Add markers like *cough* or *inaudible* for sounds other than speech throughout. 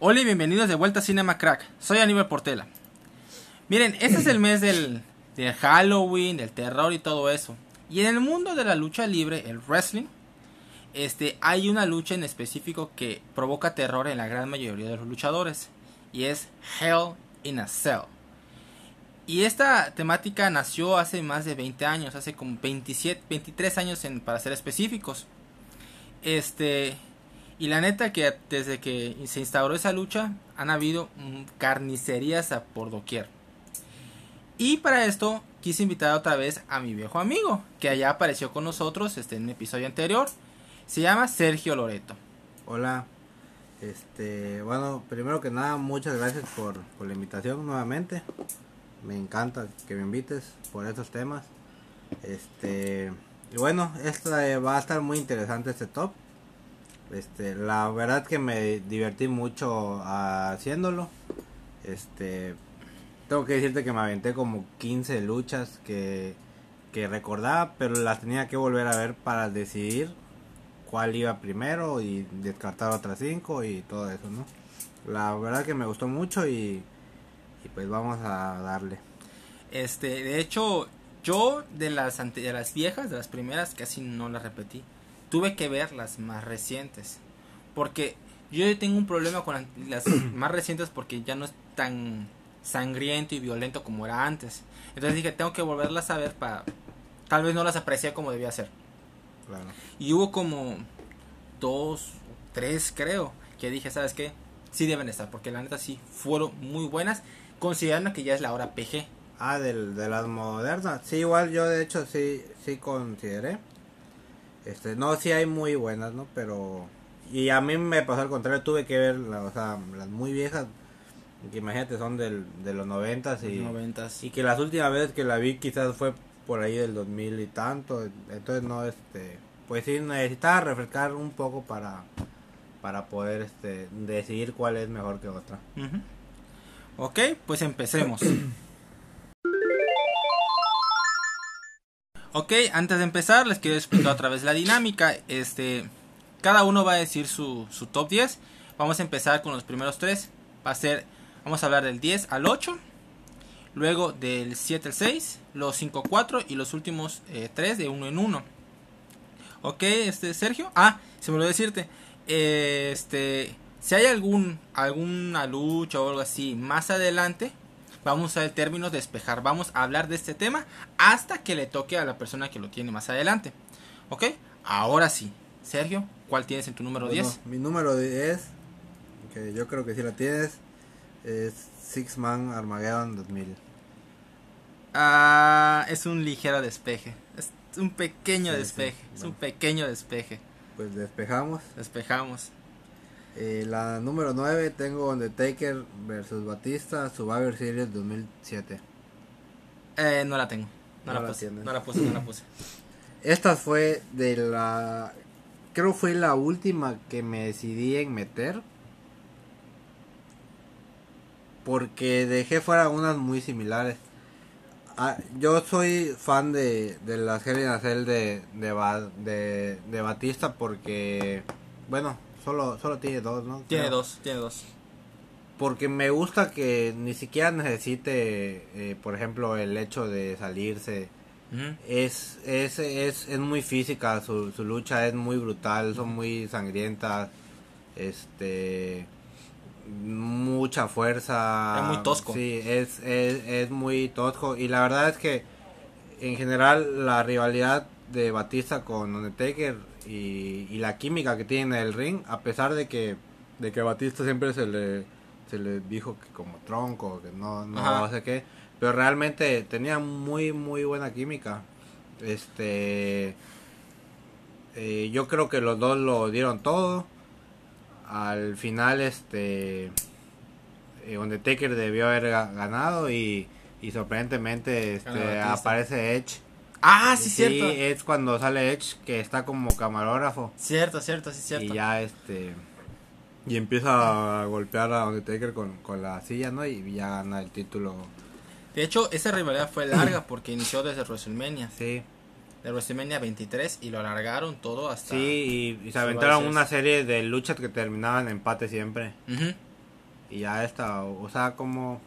Hola y bienvenidos de vuelta a Cinema Crack. Soy Aníbal Portela. Miren, este es el mes del, del Halloween, del terror y todo eso. Y en el mundo de la lucha libre, el wrestling, este, hay una lucha en específico que provoca terror en la gran mayoría de los luchadores. Y es Hell in a Cell. Y esta temática nació hace más de 20 años, hace como 27, 23 años para ser específicos. Este, y la neta que desde que se instauró esa lucha han habido mm, carnicerías a por doquier. Y para esto quise invitar otra vez a mi viejo amigo, que allá apareció con nosotros este, en un episodio anterior. Se llama Sergio Loreto. Hola. Este, bueno, primero que nada, muchas gracias por, por la invitación nuevamente. Me encanta que me invites por estos temas. Este, y bueno, esta va a estar muy interesante este top. Este, la verdad que me divertí mucho haciéndolo. Este, tengo que decirte que me aventé como 15 luchas que, que recordaba, pero las tenía que volver a ver para decidir cuál iba primero y descartar otras 5 y todo eso, ¿no? La verdad que me gustó mucho y, y pues vamos a darle. Este, de hecho, yo de las, ante- de las viejas, de las primeras, casi no las repetí. Tuve que ver las más recientes. Porque yo tengo un problema con las *clears throat* más recientes porque ya no es tan sangriento y violento como era antes. Entonces dije, tengo que volverlas a ver para... Tal vez no las aprecié como debía ser. Claro. Y hubo como dos, tres creo, que dije, ¿sabes qué? Sí deben estar, porque la neta sí fueron muy buenas, considerando que ya es la hora PG. Ah, del, de las modernas. Sí, igual yo de hecho sí, sí consideré. Este, no, sí hay muy buenas, ¿no? Pero... Y a mí me pasó al contrario, tuve que ver, la, o sea, las muy viejas, que imagínate son del, de los noventas y... noventas. Y que las últimas veces que la vi quizás fue por ahí del 2000 y tanto. Entonces no, este... Pues sí, necesitaba refrescar un poco para, para poder este, decidir cuál es mejor que otra. Ujú. Ok, pues empecemos. *coughs* ok, antes de empezar les quiero explicar otra vez la dinámica. Este, cada uno va a decir su, su top 10. Vamos a empezar con los primeros tres. Va a ser, vamos a hablar del 10 al 8. Luego del 7 al 6, los 5 4 y los últimos 3 de 1 en 1. Ok, este Sergio. Ah, se me olvidó decirte. eh, Este, si hay algún alguna lucha o algo así más adelante, vamos a usar el término despejar. Vamos a hablar de este tema hasta que le toque a la persona que lo tiene más adelante. Ok, ahora sí. Sergio, ¿cuál tienes en tu número Bueno, 10? Mi número 10, que yo creo que sí la tienes, es Six Man Armageddon 2000. Ah, es un ligero despeje. Es un pequeño Sí, sí, despeje. Es bueno. un pequeño despeje. Pues despejamos. Despejamos. Eh, la número 9 tengo Undertaker versus Batista Survivor Series 2007. Eh, no la tengo. No, No la la puse. No la puse, no la puse. *laughs* Esta fue de la... Creo fue la última que me decidí en meter. Porque dejé fuera unas muy similares. Ah, yo soy fan de, de las Hell in a Cell de, de, de, de Batista porque... Bueno, solo, solo tiene dos, ¿no? Tiene Creo. dos, tiene dos. Porque me gusta que ni siquiera necesite, eh, por ejemplo, el hecho de salirse. Es, es, es, es muy física su, su lucha, es muy brutal, son muy sangrientas, este, mucha fuerza. Es muy tosco. Sí, es, es, es muy tosco. Y la verdad es que en general la rivalidad de Batista con Undertaker y, y la química que tiene en el ring, a pesar de que, de que Batista siempre se le, se le dijo que como tronco, que no, no sé qué, pero realmente tenía muy, muy buena química. Este, eh, yo creo que los dos lo dieron todo. Al final, este, eh, Undertaker debió haber ga- ganado y, y sorprendentemente este, aparece Edge. Ah, sí, Y cierto. es cuando sale Edge que está como camarógrafo Cierto, cierto, sí, cierto. y ya este y empieza a golpear a Undertaker con, con la silla, ¿no? Y ya gana el título. De hecho, esa rivalidad fue larga porque inició desde WrestleMania. Sí. De WrestleMania 23 y lo alargaron todo hasta... Sí, y, y se aventaron una serie de luchas que terminaban en empate siempre. Ujú. y ya esta, o sea, como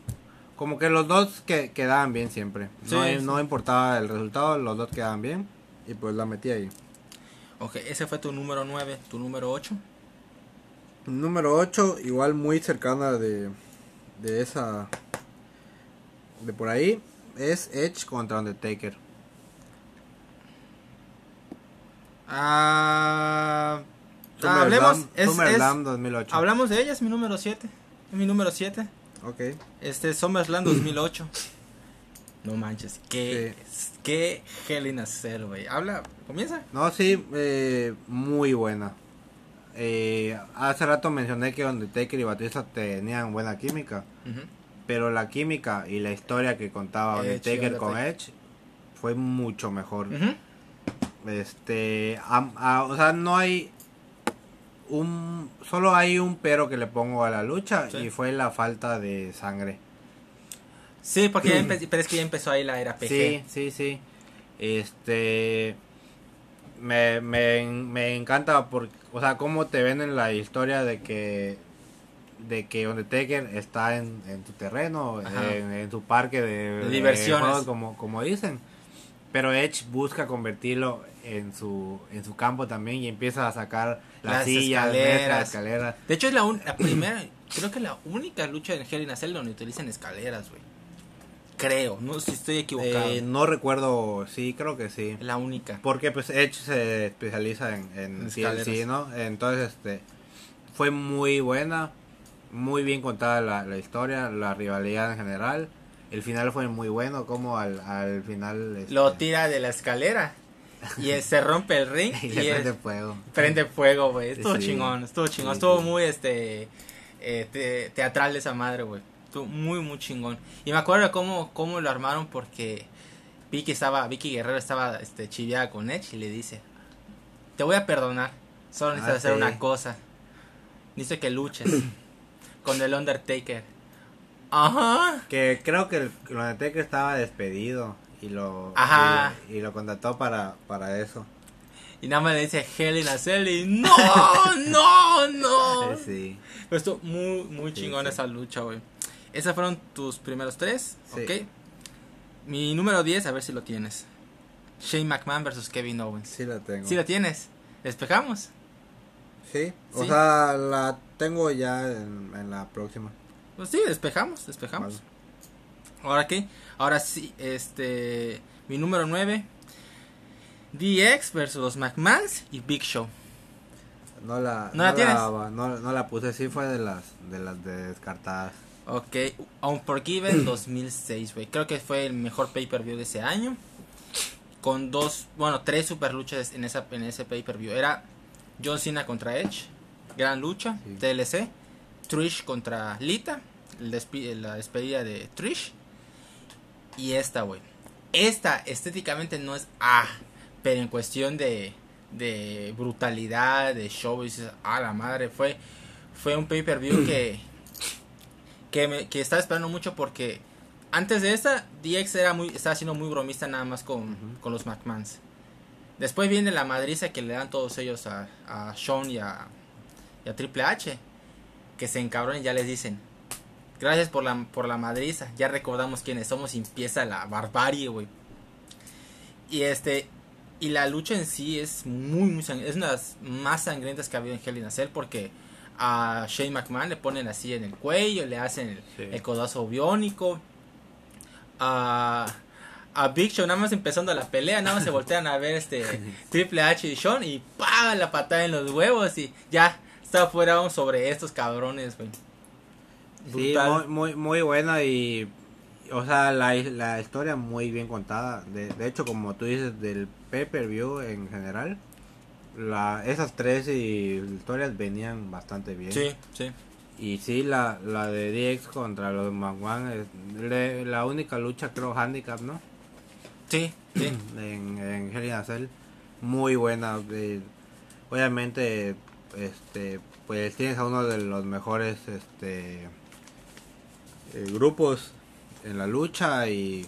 como que los dos que quedaban bien siempre. no, Sí, no importaba el resultado, los dos quedaban bien y pues la metí ahí. Ok, ese fue tu número 9, tu número 8. Número 8, igual muy cercana de, de esa. de por ahí, es Edge contra Undertaker. Ah, hablemos, es, es- 2008. hablamos de ella, es mi número 7. Es mi número 7. Ok. Este es SummerSlam 2008. *clears throat* No manches, qué, qué Hell in a Cell, güey. Habla, comienza. No, sí, eh, muy buena. Eh, hace rato mencioné que Undertaker y Batista tenían buena química. Pero la química y la historia que contaba Edge Undertaker con. Edge fue mucho mejor. Este, a- o sea, no hay un, solo hay un pero que le pongo a la lucha Sí. y fue la falta de sangre. Sí, porque ya *clears throat* empe- pero es que ya empezó ahí la era PG. Sí, sí, sí. Este, me, me, me encanta porque, o sea, cómo te venden la historia de que de que Undertaker está en, en tu terreno, en, en tu parque de, De diversiones. juegos, como, como dicen. Pero Edge busca convertirlo en su, en su campo también y empieza a sacar las, Las sillas, escaleras. mesas, escaleras. De hecho, es la, un- la primera, creo que la única lucha en Hell in a Cell donde utilizan escaleras, güey. Creo, no sé si estoy equivocado. Eh, no recuerdo, sí, creo que sí. la única. Porque pues Edge se especializa en, en escaleras. ¿no? Entonces, este, fue muy buena, muy bien contada la, la historia, la rivalidad en general. El final fue muy bueno, como al, al final... este, Lo tira de la escalera y se rompe el ring *laughs* y y, es- prende fuego. prende fuego, güey. Estuvo Sí. chingón, estuvo chingón. Sí, estuvo sí. muy, este, eh, te- teatral de esa madre, güey. Estuvo muy, muy chingón. Y me acuerdo cómo, cómo lo armaron porque Vicky estaba, Vicky Guerrero estaba, este, chiviada con Edge y le dice, te voy a perdonar, solo necesitas Ah, hacer una cosa. Dice que luches *clears throat* con el Undertaker. Ajá. Que creo que el, Undertaker estaba despedido y lo, Ajá. y, y lo contrató para, para eso. Y nada más le dice Hell in a Cell y *laughs* no, no, no. Eh, sí. Pero estuvo muy, muy Sí, chingón sí. esa lucha, güey. Esos fueron tus primeros tres, Sí. ¿ok? Mi número 10, a ver si lo tienes. Shane McMahon versus Kevin Owens. Sí la tengo. ¿Sí lo tienes? ¿Despejamos? Sí, o sea, la tengo ya en, en la próxima. Pues sí, despejamos, despejamos. Vale. Ahora qué? Ahora sí, este... Mi número 9. DX versus los McMahons y Big Show. No la, ¿No la tienes? no, no la puse, sí fue de las de las descartadas. Ok, Unforgiven 2006, *clears throat* güey. Creo que fue el mejor pay-per-view de ese año. Con dos, bueno, tres super luchas en, esa, en ese pay-per-view. Era John Cena contra Edge, gran lucha, Sí. TLC. Trish contra Lita, la despedida de Trish. Y esta, güey. Esta estéticamente no es ah, pero en cuestión de, de brutalidad, de show, dices, ah, la madre, fue, fue un pay-per-view que, *clears throat* que, me, que estaba esperando mucho porque antes de esta, DX era muy, estaba siendo muy bromista nada más con, con los McMahons. Después viene la madriza que le dan todos ellos a, a Shawn y a, y a Triple H. Que se encabronen y ya les dicen. Gracias por la, por la madriza. Ya recordamos quiénes somos y empieza la barbarie, güey. Y este. Y la lucha en sí es muy, muy sangrienta. Es una de las más sangrientas que ha habido en Hell in a Cell porque a Shane McMahon le ponen así en el cuello, le hacen el, Sí. el codazo biónico. A, a Big Show, nada más empezando la pelea, nada más se voltean a ver este *laughs* Triple H y Sean y ¡pam! la patada en los huevos y ya está fuera vamos, sobre estos cabrones, güey. Sí, muy, muy, muy buena y, o sea, la, la historia muy bien contada. De, de hecho, como tú dices, del pay-per-view en general, la, esas tres y- historias venían bastante bien. Sí, sí. Y sí, la, la de DX contra los McMahon es le- la única lucha, creo, handicap, ¿no? Sí, sí. *clears throat* En, en Hell in a Cell. Muy buena. eh, obviamente, este, pues tienes a uno de los mejores este, eh, grupos en la lucha y,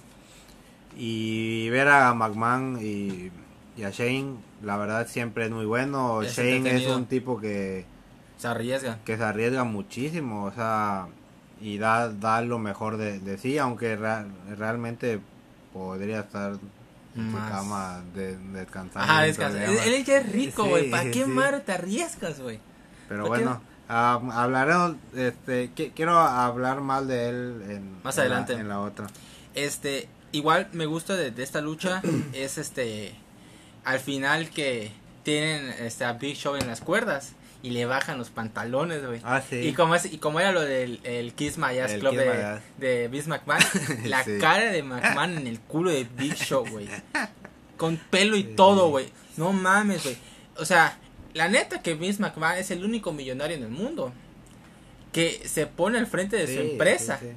y ver a McMahon y, y a Shane, la verdad siempre es muy bueno. Es Shane es un tipo que Se arriesga. que se arriesga muchísimo, o sea, y da, da lo mejor de, de sí, aunque ra- realmente podría estar en su cama de, descansando. Ajá, sin descansa. Él, él ya es rico, Sí, güey. ¿Para qué sí. madre te arriesgas, güey? Pero ¿Por qué? Ah, hablaremos, este, qui- quiero hablar más de él en, Más en la- adelante. en la otra. Este, igual me gusta de, de esta lucha *clears throat* es este al final que tienen este a Big Show en las cuerdas y le bajan los pantalones, güey. Ah, sí. Y como es y como era lo del el Kiss My Ass El Club Kiss de, de Vince McMahon, *laughs* la Sí. cara de McMahon en el culo de Big Show, güey. *laughs* Con pelo y todo, güey. No mames, güey. O sea, la neta que Vince McMahon es el único millonario en el mundo que se pone al frente de su empresa. sí, sí.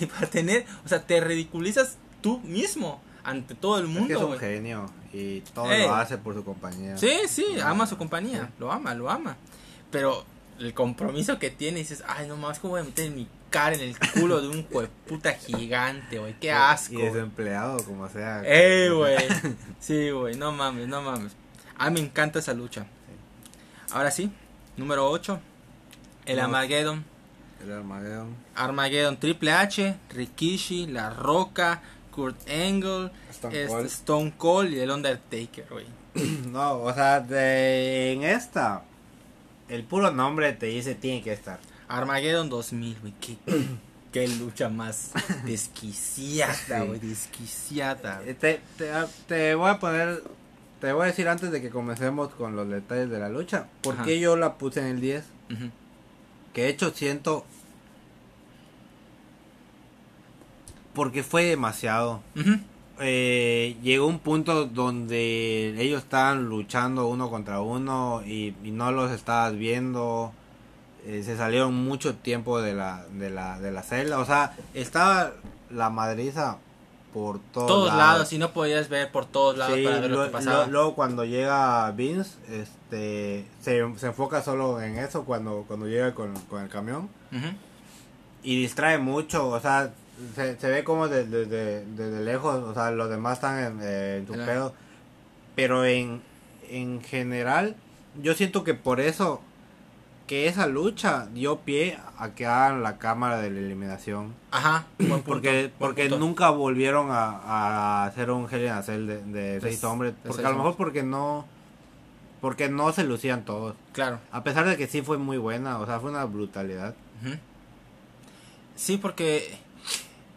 Y *laughs* para tener, o sea, te ridiculizas tú mismo ante todo el Es que mundo, es un güey. genio y todo Ey. lo hace por su compañía. Sí, sí, ama su compañía, lo ama, lo ama. Pero el compromiso que tiene, dices, ay, no mames, ¿cómo voy a meter mi cara en el culo de un puta gigante, güey? Qué asco. Y desempleado, como sea. ¡Ey, güey! *laughs* Sí, güey, no mames, no mames. A mí me encanta esa lucha. Ahora sí, número 8. El No. Armageddon. El Armageddon. Armageddon Triple H, Rikishi, La Roca, Kurt Angle, Stone este, Cold. Stone Cold y el Undertaker, güey. *clears throat* No, o sea, de, en esta, el puro nombre te dice tiene que estar. Armageddon 2000, güey. Qué, *clears throat* qué lucha más desquiciada, güey. Desquiciada. Eh, Te, te, te voy a poner, te voy a decir antes de que comencemos con los detalles de la lucha, por Ajá. qué yo la puse en el 10. Ujú. Que de hecho siento, porque fue demasiado. Eh, llegó un punto donde ellos estaban luchando uno contra uno y, y no los estabas viendo. Eh, se salieron mucho tiempo de la, de la, de la celda. O sea, estaba la madriza por todos, Todos lados, y no podías ver por todos lados Sí, para ver lo, lo- que pasaba. lo- luego cuando llega Vince, este, se, se enfoca solo en eso cuando, cuando llega con, con el camión y distrae mucho, o sea, se, se ve como desde de, desde lejos, o sea, los demás están en, eh, en Claro. pedo, pero en, en general, yo siento que por eso, que esa lucha dio pie a que hagan la cámara de la eliminación, Ajá, punto, porque porque nunca volvieron a, a hacer un Hell in a Cell de, de seis hombres, porque seis a lo mejor hombres. porque no, porque no se lucían todos, Claro. a pesar de que sí fue muy buena, o sea, fue una brutalidad. Sí, porque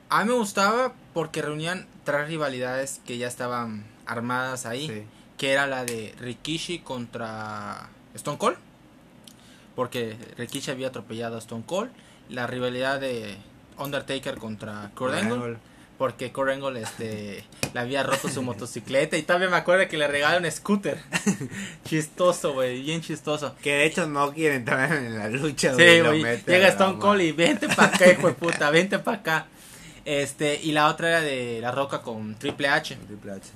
a mí me gustaba porque reunían tres rivalidades que ya estaban armadas ahí. Sí. que era la de Rikishi contra Stone Cold, porque Rikishi había atropellado a Stone Cold, la rivalidad de Undertaker contra Kurt Angle, porque Kurt Angle este, le había roto su motocicleta y todavía me acuerdo que le regalaron un scooter. *laughs* chistoso, güey, bien chistoso. Que de hecho no quiere entrar en la lucha. Sí, güey, llega Stone Cold y vente para acá, hijo de *laughs* puta, vente para acá. Este, y la otra era de La Roca con Triple H. Triple H.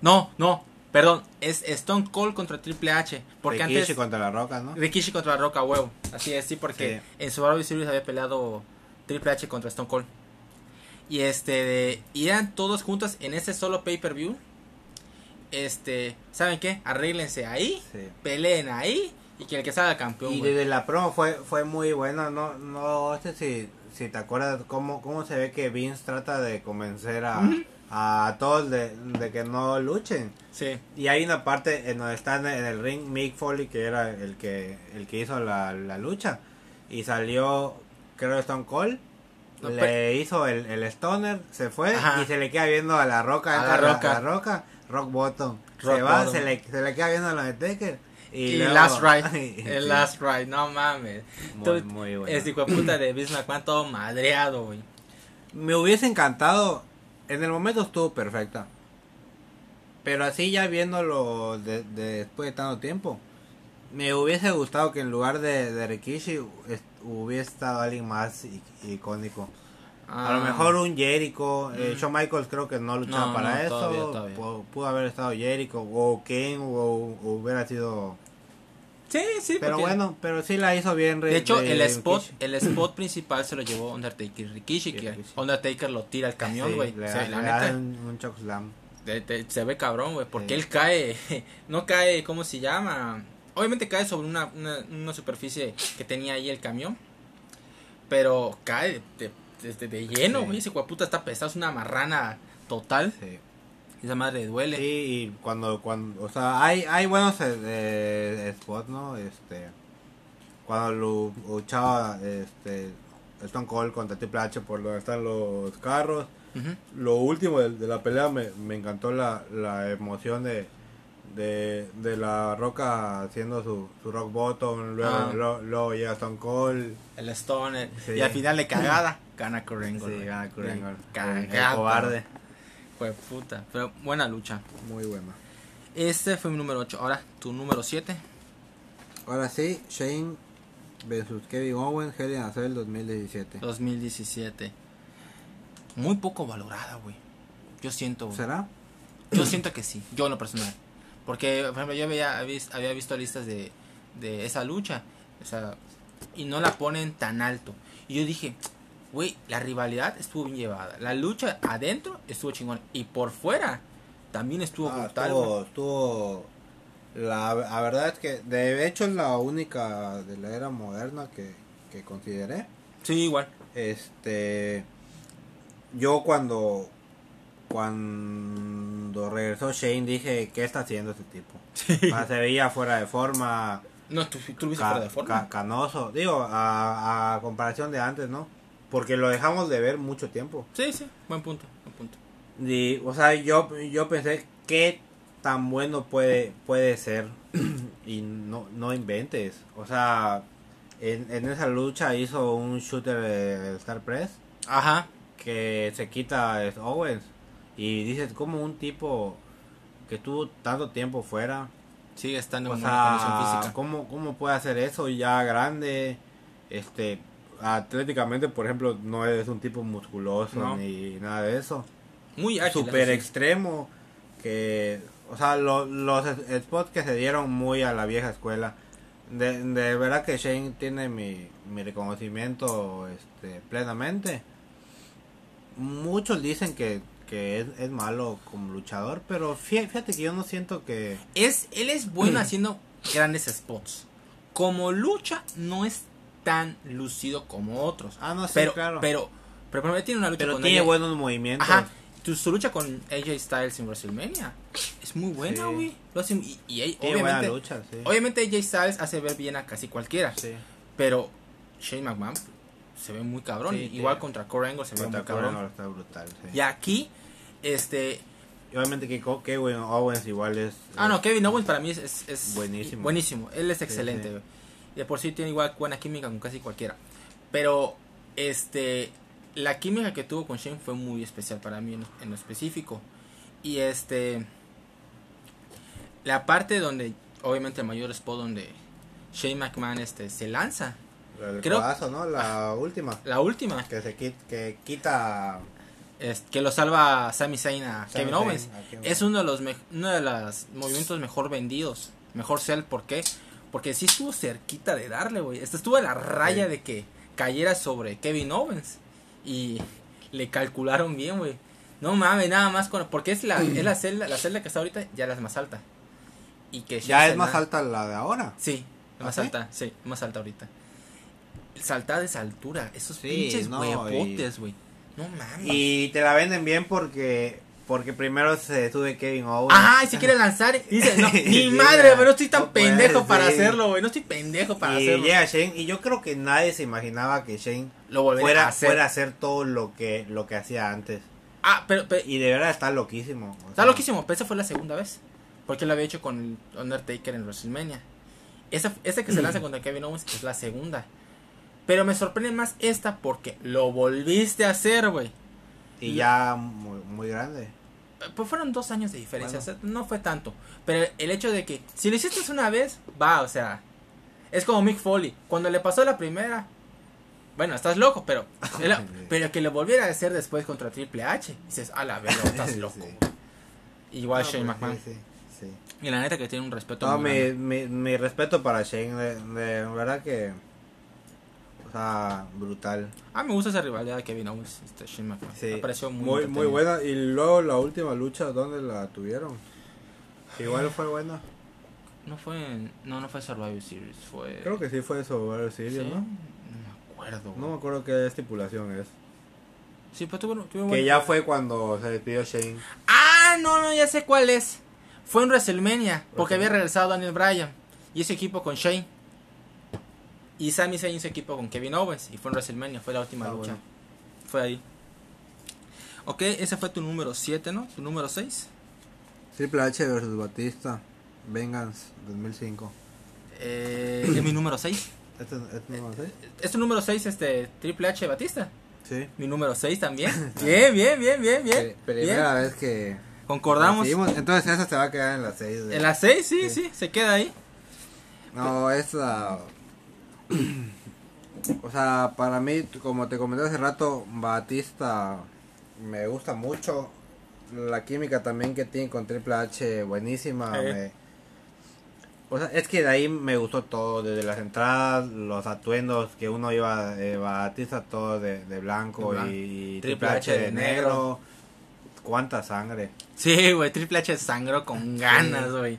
No, no, perdón, es Stone Cold contra Triple H. Porque Rikishi antes. contra la Roca, ¿no? Rikishi contra la Roca, huevo. Así es, sí, porque en Survivor Series había peleado Triple H contra Stone Cold. Y este, de- y eran todos juntos en ese solo pay-per-view. Este, ¿saben qué? Arréglense ahí, Sí. peleen ahí y que el que salga campeón. Y desde la promo fue fue muy buena, no no sé si si te acuerdas cómo cómo se ve que Vince trata de convencer a, Ujú. A todos de, de que no luchen. Sí, Y hay una parte en donde está en el ring Mick Foley que era el que el que hizo la, la lucha y salió creo Stone Cold No, le hizo el, el stoner, se fue Ajá. y se le queda viendo a la roca, A la Roca. la roca, rock bottom. Rock se va, bottom. se le, se le queda viendo a la Undertaker. Y, y, luego- Last Ride, *laughs* Sí. el Last Ride, no mames. Muy, muy bueno. Este hijo de puta de Vince McMahon todo madreado, güey. Me hubiese encantado. En el momento estuvo perfecta. Pero así ya viéndolo de, de después de tanto tiempo. Me hubiese gustado que en lugar de, de Rikishi est- hubiese estado alguien más icónico. A lo Ah, mejor un Jericho. eh, Mm. Shawn Michaels creo que no luchaba No, para no, eso. todavía, todavía. Pu- Pudo haber estado Jericho o o, o hubiera sido... Sí, sí, Pero porque- bueno, pero sí la hizo bien. De hecho, el spot, Rikishi. el spot principal se lo llevó Undertaker y Rikishi, que Rikishi. Undertaker lo tira al camión, Sí, güey. le, O sea, le la da neta, un, un chokeslam. de- de- se ve cabrón, güey, porque Sí. él cae, *laughs* no cae, ¿cómo se llama? Obviamente cae sobre una, una, una superficie que tenía ahí el camión, Pero cae de, de, lleno, Sí. güey. Ese puta está pesado, es una marrana total. Sí. Esa madre duele. Sí, y cuando, cuando, o sea, hay, hay buenos eh, eh, spots, ¿no? Este, cuando lu- luchaba, este, Stone Cold contra Triple H por donde están los carros. Lo último de, de la pelea me, me encantó la, la emoción de, de, de la Roca haciendo su, su rock bottom, luego, Ah. lo- luego llega Stone Cold. El Stoner. Sí. Y al final de cagada, *laughs* gana Sí, güey. gana. Cagada. El cobarde. Fue puta. Pero buena lucha. Muy bueno. Este fue mi número 8. Ahora, tu número 7. Ahora sí, Shane versus Kevin Owens, Hell in a Cell 2017. 2017. Muy poco valorada, güey. Yo siento. ¿Será? Yo siento que sí, yo en lo personal. Porque, por ejemplo, yo había, había visto listas de, de esa lucha. O sea, y no la ponen tan alto. Y yo dije, güey, la rivalidad estuvo bien llevada. La lucha adentro estuvo chingón. Y por fuera también estuvo Ah, brutal. estuvo, estuvo- la, la verdad es que de hecho es la única de la era moderna que, que consideré. Sí, igual. Este yo cuando cuando regresó Shane dije, ¿qué está haciendo este tipo? *laughs* Sea, se veía fuera de forma, No, tú, tú fuera de forma. ca- canoso. Digo, a, a comparación de antes, ¿no? Porque lo dejamos de ver mucho tiempo. Sí, sí, buen punto, buen punto. Y, o sea, yo, yo pensé, ¿qué tan bueno puede, puede ser? *clears throat* y no, no inventes. O sea, en, en esa lucha hizo un shooter de Star Press Ajá. que se quita Owens. Y dices, como un tipo que estuvo tanto tiempo fuera, Sigue estando o en buena condición física. ¿cómo, ¿cómo puede hacer eso ya grande? Este, atléticamente, por ejemplo, no es un tipo musculoso No. ni nada de eso. Muy ágil. Super extremo, que, o sea, lo- los spots que se dieron muy a la vieja escuela. De, de verdad que Shane tiene mi, mi reconocimiento este, plenamente. Muchos dicen que, que es, es malo como luchador, pero fí- fíjate que yo no siento que... Es, él es bueno haciendo *clears throat* grandes spots. Como lucha, no es tan lucido como otros. Ah, no, sí, pero, claro. pero, pero, ejemplo, tiene una lucha Pero con tiene buenos movimientos. Ajá. Tu, su lucha con AJ Styles en WrestleMania es muy buena, Sí. güey. Hace- y, y Tiene buena obviamente, lucha, sí. obviamente AJ Styles hace ver bien a casi cualquiera. Sí. Pero Shane McMahon se ve muy cabrón. Sí, Igual sí. contra Kurt Angle se ve Contra muy cabrón. Coronel está brutal, sí. Y aquí, este... Obviamente que Kevin Owens igual es... Ah, no, Kevin Owens para mí es, es, es Buenísimo. buenísimo. Él es excelente. sí. De por sí tiene igual buena química con casi cualquiera. Pero, este, la química que tuvo con Shane fue muy especial para mí en, en lo específico. Y este, la parte donde, obviamente el mayor spot donde Shane McMahon este, se lanza. El Creo- codazo, ¿no? La última. La última, Que se quita, que quita es, que lo salva Sami Zayn a Kevin Zayn Owens. a Kevin Es uno de los uno de los movimientos mejor vendidos. Mejor sell, ¿por qué? Porque sí estuvo cerquita de darle, güey. Estuvo a la raya Sí. de que cayera sobre Kevin Owens. Y le calcularon bien, güey. No mames, nada más con... Porque es la, *clears throat* es la celda, la celda que está ahorita, ya la es más alta. Y que Ya es más alta la de ahora. Sí, ¿Ah, más sí? alta, sí, más alta ahorita. Saltar de esa altura, esos Sí, pinches no, huevotes, güey. No mames. Y te la venden bien porque porque primero se sube Kevin Owens. Ajá, y se quiere lanzar. y dice, no, *laughs* Sí, madre, pero no estoy tan No pendejo para ser. hacerlo, güey. No estoy pendejo para y hacerlo. llega Shane y yo creo que nadie se imaginaba que Shane Lo fuera a hacer. fuera a hacer todo lo que lo que hacía antes. Ah, pero, pero- Y de verdad está loquísimo. está sea, loquísimo, pero esa fue la segunda vez. Porque lo había hecho con Undertaker en WrestleMania. Esa, esa que se lanza *clears throat* contra Kevin Owens es la segunda. Pero me sorprende más esta porque lo volviste a hacer, güey. Y ya muy, muy grande. Pues fueron dos años de diferencia, Bueno. o sea, no fue tanto. Pero el hecho de que si lo hiciste una vez, va, o sea, es como Mick Foley. Cuando le pasó la primera, bueno, estás loco, pero, *laughs* pero que lo volviera a hacer después contra Triple H, dices, a la verga, *laughs* estás loco. Sí. Igual No, Shane pues, McMahon. sí, sí, sí. Y la neta que tiene un respeto. No, muy mi, mi, mi respeto para Shane, de, de verdad que. Sea, brutal. Ah, me gusta esa rivalidad de Kevin Owens, este Shane McMahon. Sí. Me pareció muy, muy, muy buena. Y luego la última lucha, ¿dónde la tuvieron? Igual fue buena. No fue, en- no, no fue Survivor Series, fue. Creo que sí fue Survivor Sí, Series, ¿no? me acuerdo. No me acuerdo qué estipulación es. Sí, pero tuvo, tuvo Que buen- ya fue cuando se despidió Shane. Ah, no, no, ya sé cuál es. Fue en WrestleMania, porque había regresado Daniel Bryan. Y ese equipo con Shane. Y Sami Zayn hizo equipo con Kevin Owens. Y fue en WrestleMania, fue la última Ah, lucha. bueno. Fue ahí. Ok, ese fue tu número 7, ¿no? Tu número 6. Triple H versus Batista. Vengeance 2005. Eh, es mi número 6. ¿Este, este no lo sé? ¿Es tu número 6, este, Triple H Batista? Sí. Mi número 6 también. *laughs* bien, bien, bien, bien, bien. Pri- Primera bien. vez que Concordamos. coincidimos. Entonces esa se va a quedar en las 6. En la 6, sí, Sí. sí, se queda ahí. No, esa... o sea, para mí, como te comenté hace rato, Batista me gusta mucho. La química también que tiene con Triple H, buenísima. Me- O sea, es que de ahí me gustó todo, desde las entradas, los atuendos, que uno iba eh, Batista todo de, de blanco, y Triple H de negro. Cuánta sangre. Sí, güey, Triple H sangró con ganas, güey.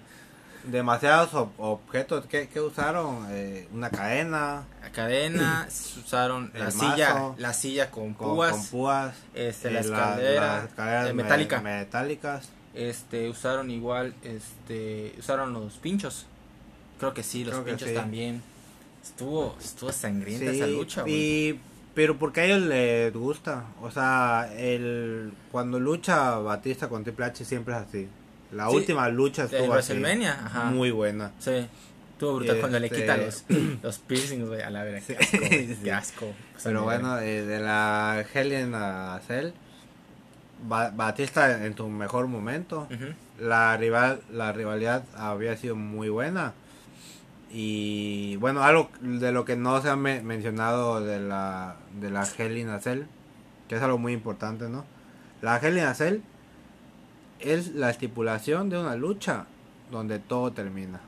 Demasiados ob- objetos que, que usaron, eh, una cadena La cadena, *clears throat* usaron la El silla, mazo. la silla con con, púas, con púas, este, la la- escalera, las eh, me- metálica. metálicas. este, usaron igual, este, usaron los pinchos. Creo que sí, los Creo pinchos sí. también. Estuvo, estuvo sangrienta Sí, esa lucha, y, pero porque a ellos les gusta, o sea, el cuando lucha Batista con Triple H siempre es así. La Sí, última lucha De estuvo así, WrestleMania, ajá. muy buena. Sí. Estuvo brutal cuando le Este- quita los, *clears throat* los piercings, güey, a la verga. Qué asco, qué asco. Pero bueno, eh, de la Helen a Cell, Ba- Batista en su mejor momento. La rival la rivalidad había sido muy buena y bueno algo de lo que no se ha me- mencionado de la de la Hell in a Cell que es algo muy importante no la Hell in a Cell es la estipulación de una lucha donde todo termina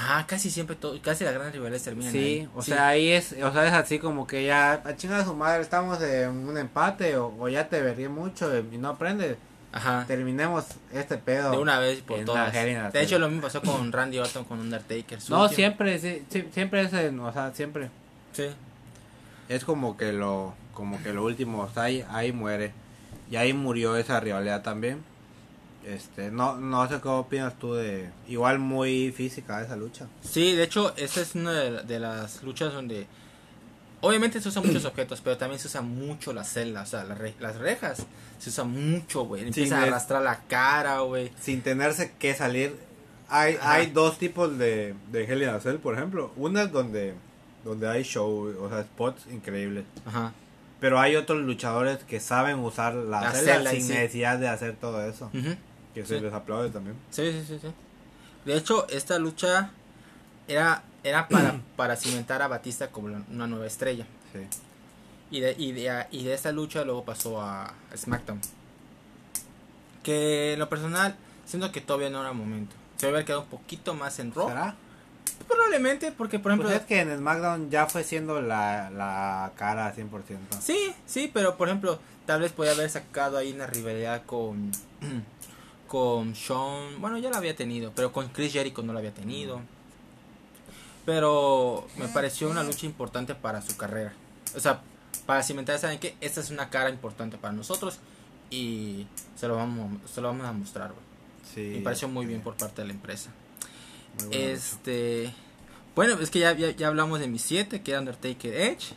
Ah, casi siempre todo, casi las grandes rivales terminan sí ahí. o Sí. sea ahí es o sea es así como que ya a chingar a su madre estamos en un empate o, o ya te veré mucho y no aprendes Ajá. terminemos este pedo De una vez por todas. De hecho, lo mismo pasó con Randy Orton con Undertaker. No, último- siempre, sí, sí, siempre es, en- o sea, siempre. Sí. Es como que lo, como que lo último, o sea, ahí, ahí muere. Y ahí murió esa rivalidad también. Este, no, no sé qué opinas tú de, igual muy física esa lucha. Sí, de hecho, esta es una de, de las luchas donde. Obviamente se usan muchos *clears throat* objetos, pero también se usa mucho la celda, o sea, las, re- las rejas. Se usa mucho, güey. Empiezan a arrastrar la cara, güey. Sin tenerse que salir, hay, Ajá. hay dos tipos de, de Hell in a Cell, por ejemplo. Una es donde, donde hay show, o sea, spots increíbles. Ajá. Pero hay otros luchadores que saben usar la, La celda, celda en sin sí. necesidad de hacer todo eso. Que se Sí. les aplaude también. Sí, sí, sí, sí. De hecho, esta lucha era, era para, *clears throat* para cimentar a Batista como una nueva estrella. Sí. Y de, y, de, y de esta lucha luego pasó a SmackDown. Que en lo personal, siento que todavía no era momento. Se haber quedado un poquito más en Raw. ¿Será? Probablemente, porque por ejemplo. Pues es que en SmackDown ya fue siendo la, la cara 100%. Sí, sí, pero por ejemplo, tal vez podía haber sacado ahí una rivalidad con. *clears throat* con Sean. Bueno, ya la había tenido, pero con Chris Jericho no la había tenido. Pero me pareció una lucha importante para su carrera. O sea, para cimentar, ¿saben qué? Esta es una cara importante para nosotros y se lo vamos, se lo vamos a mostrar, güey. Sí. Me pareció muy bien por parte de la empresa. Este. Bueno, es que ya, ya, ya hablamos de mi 7, que era Undertaker Edge.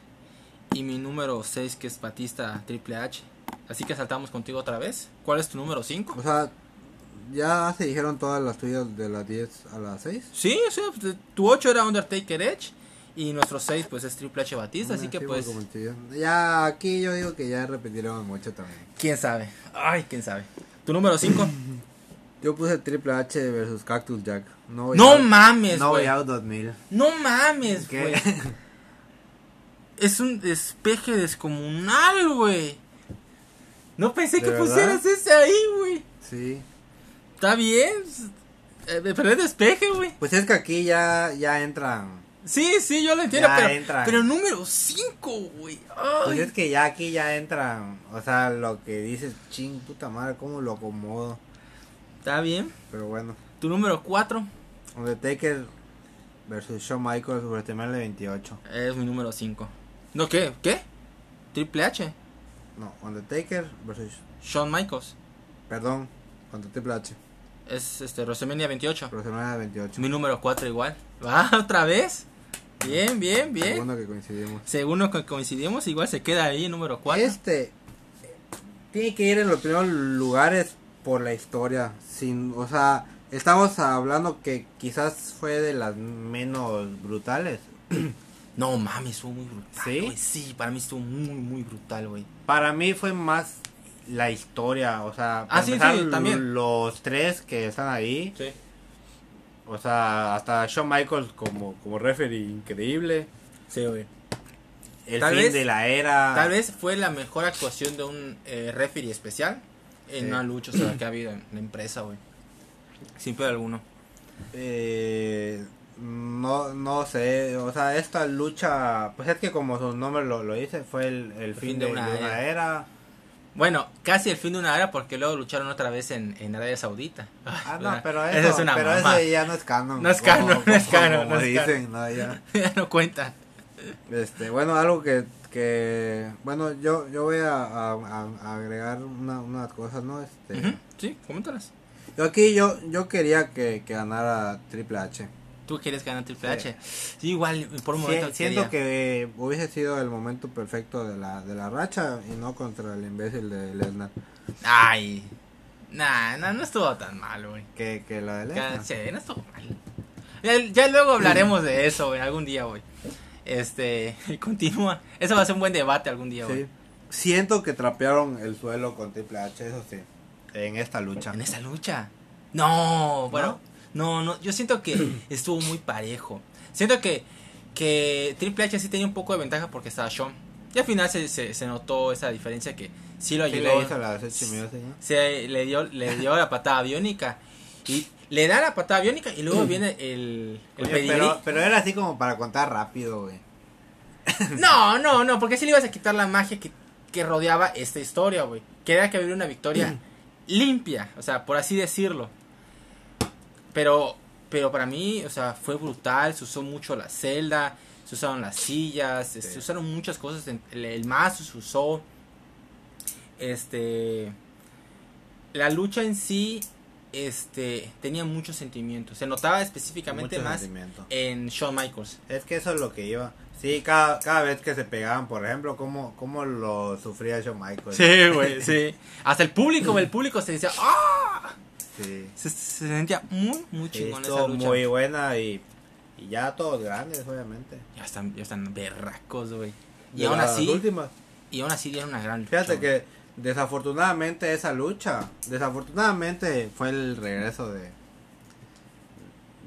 Y mi número 6, que es Batista Triple H. Así que saltamos contigo otra vez. ¿Cuál es tu número 5? O sea, ya se dijeron todas las tuyas de las 10 a las 6. Sí, o sea, pues, tu 8 era Undertaker Edge. Y nuestro 6, pues es Triple H Batista. Así que, pues, Ya aquí yo digo que ya repetiremos mucho también. quién sabe. Ay, quién sabe. Tu número 5. *laughs* Yo puse Triple H versus Cactus Jack. No, no Out- mames, No güey. Way Out 2000. No mames, güey. *laughs* Es un despeje descomunal, güey. No pensé ¿De que verdad? pusieras ese ahí, güey. Sí. Está bien. Eh, pero es despeje, güey. Pues es que aquí ya, ya entran. Sí, sí, yo lo entiendo, Ya pero, entran. pero número 5, güey. Pues es que ya aquí ya entran. O sea, lo que dices, ching, puta madre, cómo lo acomodo. Está bien. Pero bueno. Tu número 4. Undertaker versus Shawn Michaels WrestleMania 28. Es mi número 5. ¿No qué? ¿Qué? Triple H. No, Undertaker versus. Shawn Michaels. Perdón, contra Triple H. Es este WrestleMania 28. WrestleMania 28. Mi número 4 igual. ¿Va *laughs* otra vez? Bien, bien, bien. Segundo que coincidimos. Según que coincidimos, igual se queda ahí número 4. Este tiene que ir en los primeros lugares por la historia. Sin, o sea, estamos hablando que quizás fue de las menos brutales. *clears throat* No mames, estuvo muy brutal. ¿Sí? Sí, para mí estuvo muy, muy brutal, güey. Para mí fue más la historia, o sea, Ah, sí, sí, también. los tres que están ahí, Sí. o sea, hasta Shawn Michaels como como referee increíble, Sí, güey. el Tal fin vez- de la era, Tal vez fue la mejor actuación de un eh, referee especial en una lucha o sea, que ha habido en la empresa, güey. Sin pedo alguno. eh, no no sé, o sea, esta lucha, pues es que como su nombre lo, lo dice, fue el, el fin, de, una, era. Bueno, casi el fin de una era porque luego lucharon otra vez en, en Arabia Saudita. Ah, no, *laughs* pero eso, es una pero ya no es canon. No es canon, no es canon, como no es dicen, no, ya. *laughs* ya no cuentan. Este, bueno, algo que, que bueno, yo, yo voy a, a- a agregar una, unas cosas, ¿no? Este, Sí, coméntalas. yo aquí yo, yo quería que, que ganara Triple H. Tú quieres ganar Triple Sí. H. Sí, igual, por un momento. siento que hubiese sido el momento perfecto de la, de la racha y no contra el imbécil de Lesnar. Ay. Nah, nah, no estuvo tan mal, güey. Que, que la de Lesnar. sí, no estuvo mal. Ya, ya luego hablaremos de eso, güey, algún día, güey. Este, *laughs* continúa. Eso va a ser un buen debate algún día, güey. Sí. Siento que trapearon el suelo con Triple H, eso sí. En esta lucha. En esa lucha. No, bueno, no, no, yo siento que *clears throat* estuvo muy parejo. Siento que, que Triple H sí tenía un poco de ventaja porque estaba Shawn. Y al final se, se, se notó esa diferencia que sí lo Sí ayudó. le hizo la ¿no? se le dio, le dio la patada biónica. Y le da la patada biónica y luego viene el, el Oye, pero, pero era así como para contar rápido, güey. *laughs* No, no, no, porque si le ibas a quitar la magia que, que rodeaba esta historia, güey. Que era que hubiera una victoria limpia, o sea, por así decirlo. Pero, pero para mí, o sea, fue brutal, se usó mucho la celda, se usaron las sillas, se usaron muchas cosas, el, el mazo se usó. Este, la lucha en sí, este, tenía muchos sentimientos. Se notaba específicamente Mucho más en Shawn Michaels. Es que eso es lo que iba. Sí, cada, cada vez que se pegaban, por ejemplo, cómo, cómo lo sufría Shawn Michaels. Sí, güey, sí. Hasta el público, el público se decía, ¡ah! Sí. Se, se sentía muy, muy chingón esa estuvo lucha. muy buena y, y ya todos grandes, obviamente. Ya están, ya están berracos, güey. Y aún así, últimas. y aún así dieron una gran lucha. Fíjate que desafortunadamente esa lucha, desafortunadamente fue el regreso de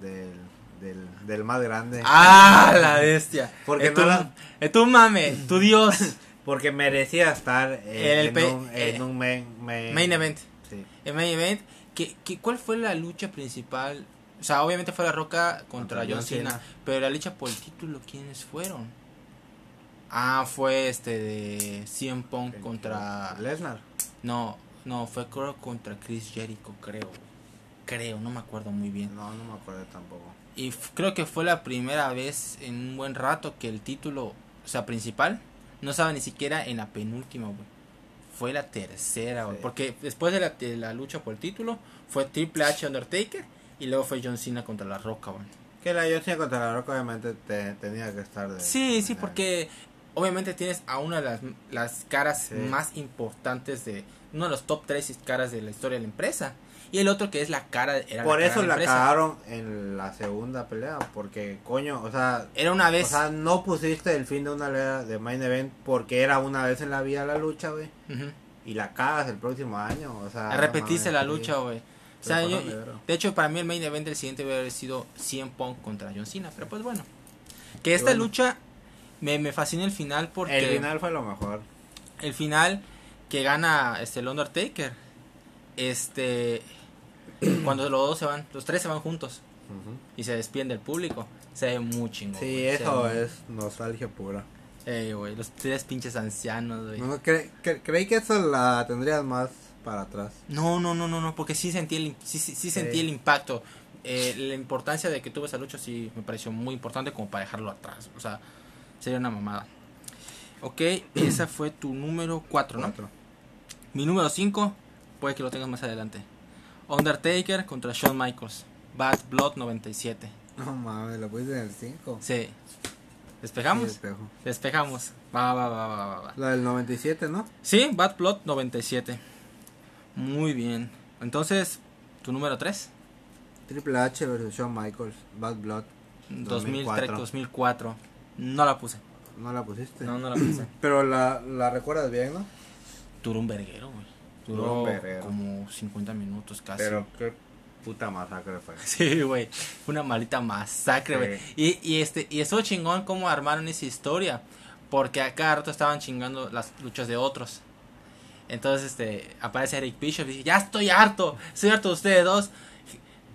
del, del, del más grande. ¡Ah, la bestia! Porque Eh, tú, no la- eh, mame, tu dios. *laughs* Porque merecía estar eh, El en, un, en eh, un main, main- Main event. Sí. El main event. ¿qué, qué, cuál fue la lucha principal? O sea, obviamente fue la Roca contra, Contra John John Cena, Cena. Pero la lucha por el título, ¿quiénes fueron? Ah, fue este de CM Punk contra... Lesnar. No, no, fue creo contra Chris Jericho, creo. Creo, no me acuerdo muy bien. No, no me acuerdo tampoco. Y creo que fue la primera vez en un buen rato que el título, o sea, principal, no estaba ni siquiera en la penúltima, güey. Fue la tercera, güey. Sí. Porque después de la, de la lucha por el título, fue Triple H Undertaker y luego fue John Cena contra La Roca, güey. Que la John Cena contra la Roca obviamente te- tenía que estar de... Sí, sí, porque obviamente tienes a una de las, las caras Sí. más importantes de uno de los top 3 caras de la historia de la empresa. Y el otro que es la cara, era Por la cara eso de la empresa. cagaron en la segunda pelea, porque coño, o sea, Era una vez. o sea, no pusiste el fin de una pelea de main event porque era una vez en la vida la lucha, güey, y la cagas el próximo año, o sea, no la lucha, güey. O sea, Pero yo- de hecho, para mí el main event del siguiente hubiera sido 100 Punk contra John Cena. Pero pues bueno. Que esta bueno. lucha me, me fascina el final porque El final fue lo mejor. el final que gana este, el Undertaker. Este. cuando los dos se van, los tres se van juntos y se despiden del público. Se ve muy chingón. Sí, eso es nostalgia pura. Ey, güey, los tres pinches ancianos, güey. No, cre- cre- creí que eso la tendrías más para atrás. No, no, no, no, no, porque sí sentí el, sí, sí, sí sentí el impacto. eh, la importancia de que tuve esa lucha sí me pareció muy importante como para dejarlo atrás. O sea, sería una mamada. Ok, esa fue tu número 4, ¿no? Cuatro. Mi número 5, puede que lo tengas más adelante. Undertaker contra Shawn Michaels. Bad Blood 97. No mames, lo puse en el 5. Sí. ¿Despejamos? Despejamos. Va, va, va, va, va, va. La del 97, ¿no? Sí, Bad Blood 97. Muy bien. Entonces, tu número 3. Triple H versus Shawn Michaels, Bad Blood. 2003, 2004. 2004. No la puse. ¿No la pusiste? No, no la puse. *clears throat* Pero la, la recuerdas bien, ¿no? Duró un verguero, güey. Duró un verguero. como 50 minutos casi. Pero qué puta masacre fue. *laughs* Sí, güey. Fue una maldita masacre, güey. Y, y este, y estuvo chingón cómo armaron esa historia. Porque a cada rato estaban chingando las luchas de otros. Entonces, este, aparece Eric Bishop y dice, ya estoy harto, estoy harto de ustedes dos.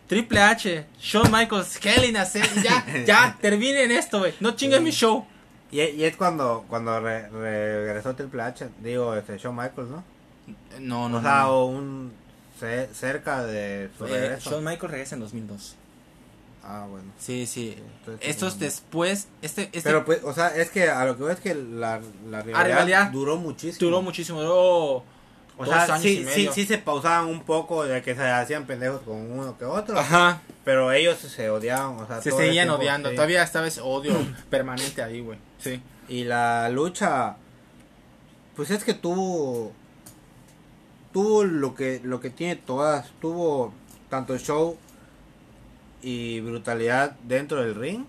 Triple H, Shawn Michaels, Nacer, ya, ya, *laughs* terminen esto, güey. No chinguen Sí. mi show. Y, y es cuando, cuando re- regresó Triple H, digo, este, Shawn Michaels, ¿no? No, no, o sea, no. un ce- cerca de su Eh, regreso. Shawn Michaels regresa en 2002. Ah, bueno. Sí, sí. Entonces, Estos después, este, este Pero pues, o sea, es que a lo que veo es que la, la rivalidad, rivalidad duró muchísimo. duró muchísimo, duró O dos sea, sí, sí, sí se pausaban un poco de que se hacían pendejos con uno que otro. Ajá. Pero ellos se odiaban, o sea, Se seguían odiando. sí. Todavía estaba ese odio *clears throat* permanente ahí, güey. Sí. Y la lucha, pues es que tuvo, tuvo lo que, lo que tiene todas, tuvo tanto show y brutalidad dentro del ring,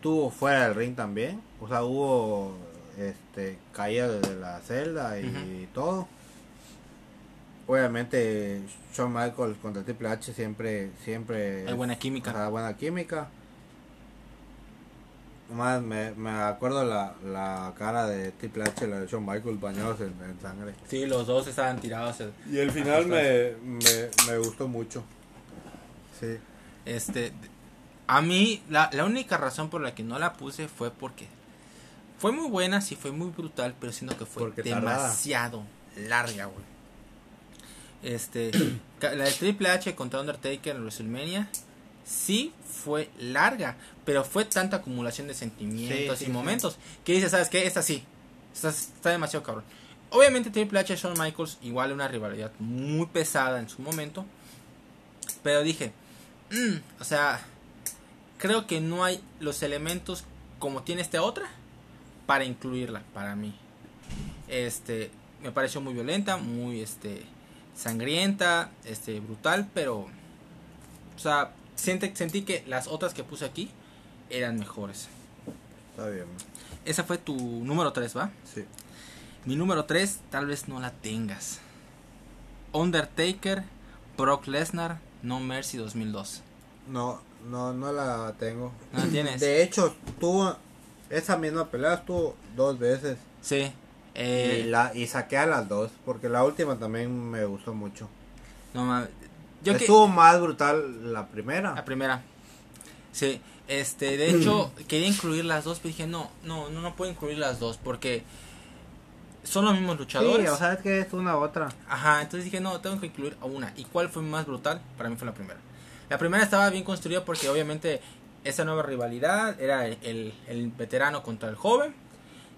tuvo fuera del ring también, o sea, hubo este caída desde la celda y todo. Obviamente Shawn Michaels contra Triple H siempre, siempre Hay buena química. o sea, buena química. Más me, me acuerdo la, la cara de Triple H, la de Shawn Michaels bañados en, en sangre. Sí, los dos estaban tirados. Y el final me, me, me gustó mucho. Sí. Este, a mí, la, la única razón por la que no la puse fue porque fue muy buena, sí fue muy brutal, pero siento que fue Porque demasiado larga, güey. Este, *clears throat* la de Triple H contra Undertaker en WrestleMania sí fue larga, pero fue tanta acumulación de sentimientos Sí, y sí, momentos que dices, ¿sabes qué? Esta sí, esta está demasiado cabrón. Obviamente Triple H y Shawn Michaels igual una rivalidad muy pesada en su momento, pero dije, mm, o sea, creo que no hay los elementos como tiene esta otra para incluirla para mí. Este, me pareció muy violenta, muy este sangrienta, este brutal, pero o sea, siente- sentí que las otras que puse aquí eran mejores. Está bien. Esa fue tu número 3, ¿va? Sí. Mi número 3 tal vez no la tengas. Undertaker, Brock Lesnar, No Mercy 2002. No, no, no la tengo. ¿No la tienes? De hecho, tuvo esa misma pelea estuvo dos veces. Sí. Eh, y, la, y saqué a las dos, porque la última también me gustó mucho. no mames. Yo que, Estuvo más brutal la primera. La primera. Sí, este, de hecho, *clears throat* quería incluir las dos, pero dije, no, no, no, no puedo incluir las dos porque son los mismos Sí, luchadores. o sea, es que es una otra. Ajá, entonces dije, no, tengo que incluir a una. ¿Y cuál fue más brutal? Para mí fue la primera. La primera estaba bien construida porque obviamente esa nueva rivalidad era el, el- el veterano contra el joven.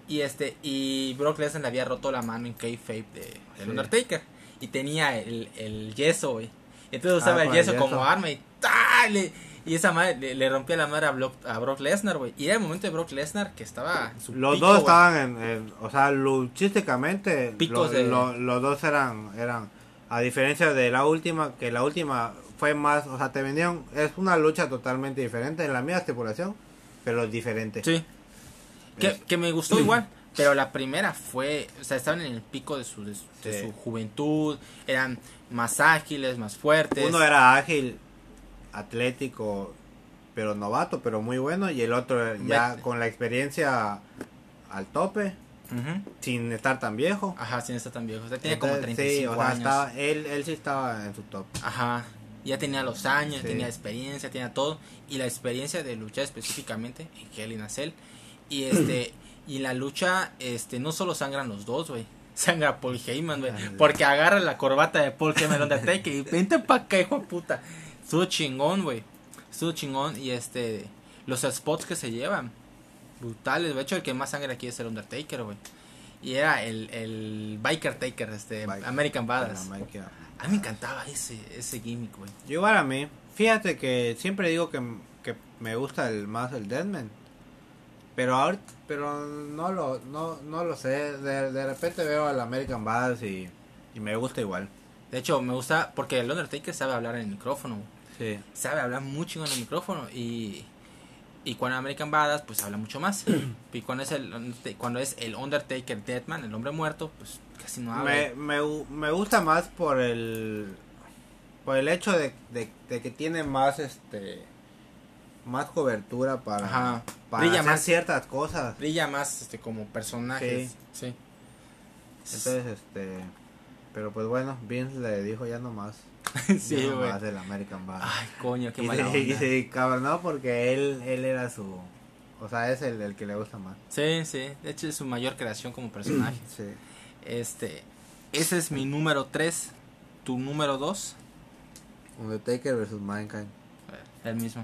Y este y Brock Lesnar le había roto la mano en kayfabe de, del Sí. Undertaker. Y tenía el, el yeso, güey. Entonces usaba Ah, el yeso, como arma y ¡ta! Le- y esa madre le, le rompía la madre a, Brock- a Brock Lesnar, güey. Y era el momento de Brock Lesnar que estaba en su Los pico, dos estaban en, en- o sea, luchísticamente, Picos lo- de- lo- los dos eran, eran, a diferencia de la última, que la última fue más, o sea, te vendieron, es una lucha totalmente diferente, en la misma estipulación, pero diferente. Sí. Que, que me gustó igual. *clears throat* Pero la primera fue, o sea, estaban en el pico de su, de su, de Sí. su juventud, eran más ágiles, más fuertes. Uno era ágil, atlético, pero novato, pero muy bueno, y el otro ya con la experiencia al tope, sin estar tan viejo. Ajá, sin estar tan viejo. O sea, como Entonces, 35 sí, o sea, años. estaba- él, él sí estaba en su top. Ajá. Ya tenía los años, Sí. tenía experiencia, tenía todo. Y la experiencia de luchar específicamente en Hell in a Cell. Y este, *clears throat* y la lucha, este, no solo sangran los dos, güey. *laughs* Sangra Paul Heyman, güey. Porque agarra la corbata de Paul Heyman Undertaker *laughs* y vente pa' acá, hijo de puta. Estuvo chingón, güey. Estuvo chingón y este. Los spots que se llevan. Brutales. De hecho, el que más sangre aquí es el Undertaker, güey. Y era el, el Biker Taker, este. Biker. American Badass. A mí me encantaba ese, ese gimmick, güey. Yo igual a mí. Fíjate que siempre digo que, que me gusta el más el Deadman. Pero ahora, pero no lo, no, no lo sé. De, de repente veo al American Badass y, y me gusta igual. De hecho, me gusta porque el Undertaker sabe hablar en el micrófono. Sí. sabe hablar mucho en el micrófono y y cuando American Badass pues habla mucho más *clears throat* y cuando es el cuando es el Undertaker Deadman el hombre muerto pues casi no habla Me, me, me gusta más por el por el hecho de, de, de que tiene más este más cobertura para, Ajá. para Brilla hacer más. ciertas cosas. brilla más este como personaje sí, Entonces, este pero pues bueno, Vince le dijo ya nomás. *laughs* sí ya güey nomás el American Badass. ay coño qué y, mala se, y onda se cabronó porque él él era su o sea, es el, el que le gusta más. sí sí de hecho es su mayor creación como *clears throat* personaje Sí. este ese es mi número 3 tu número 2 Undertaker versus Mankind. el mismo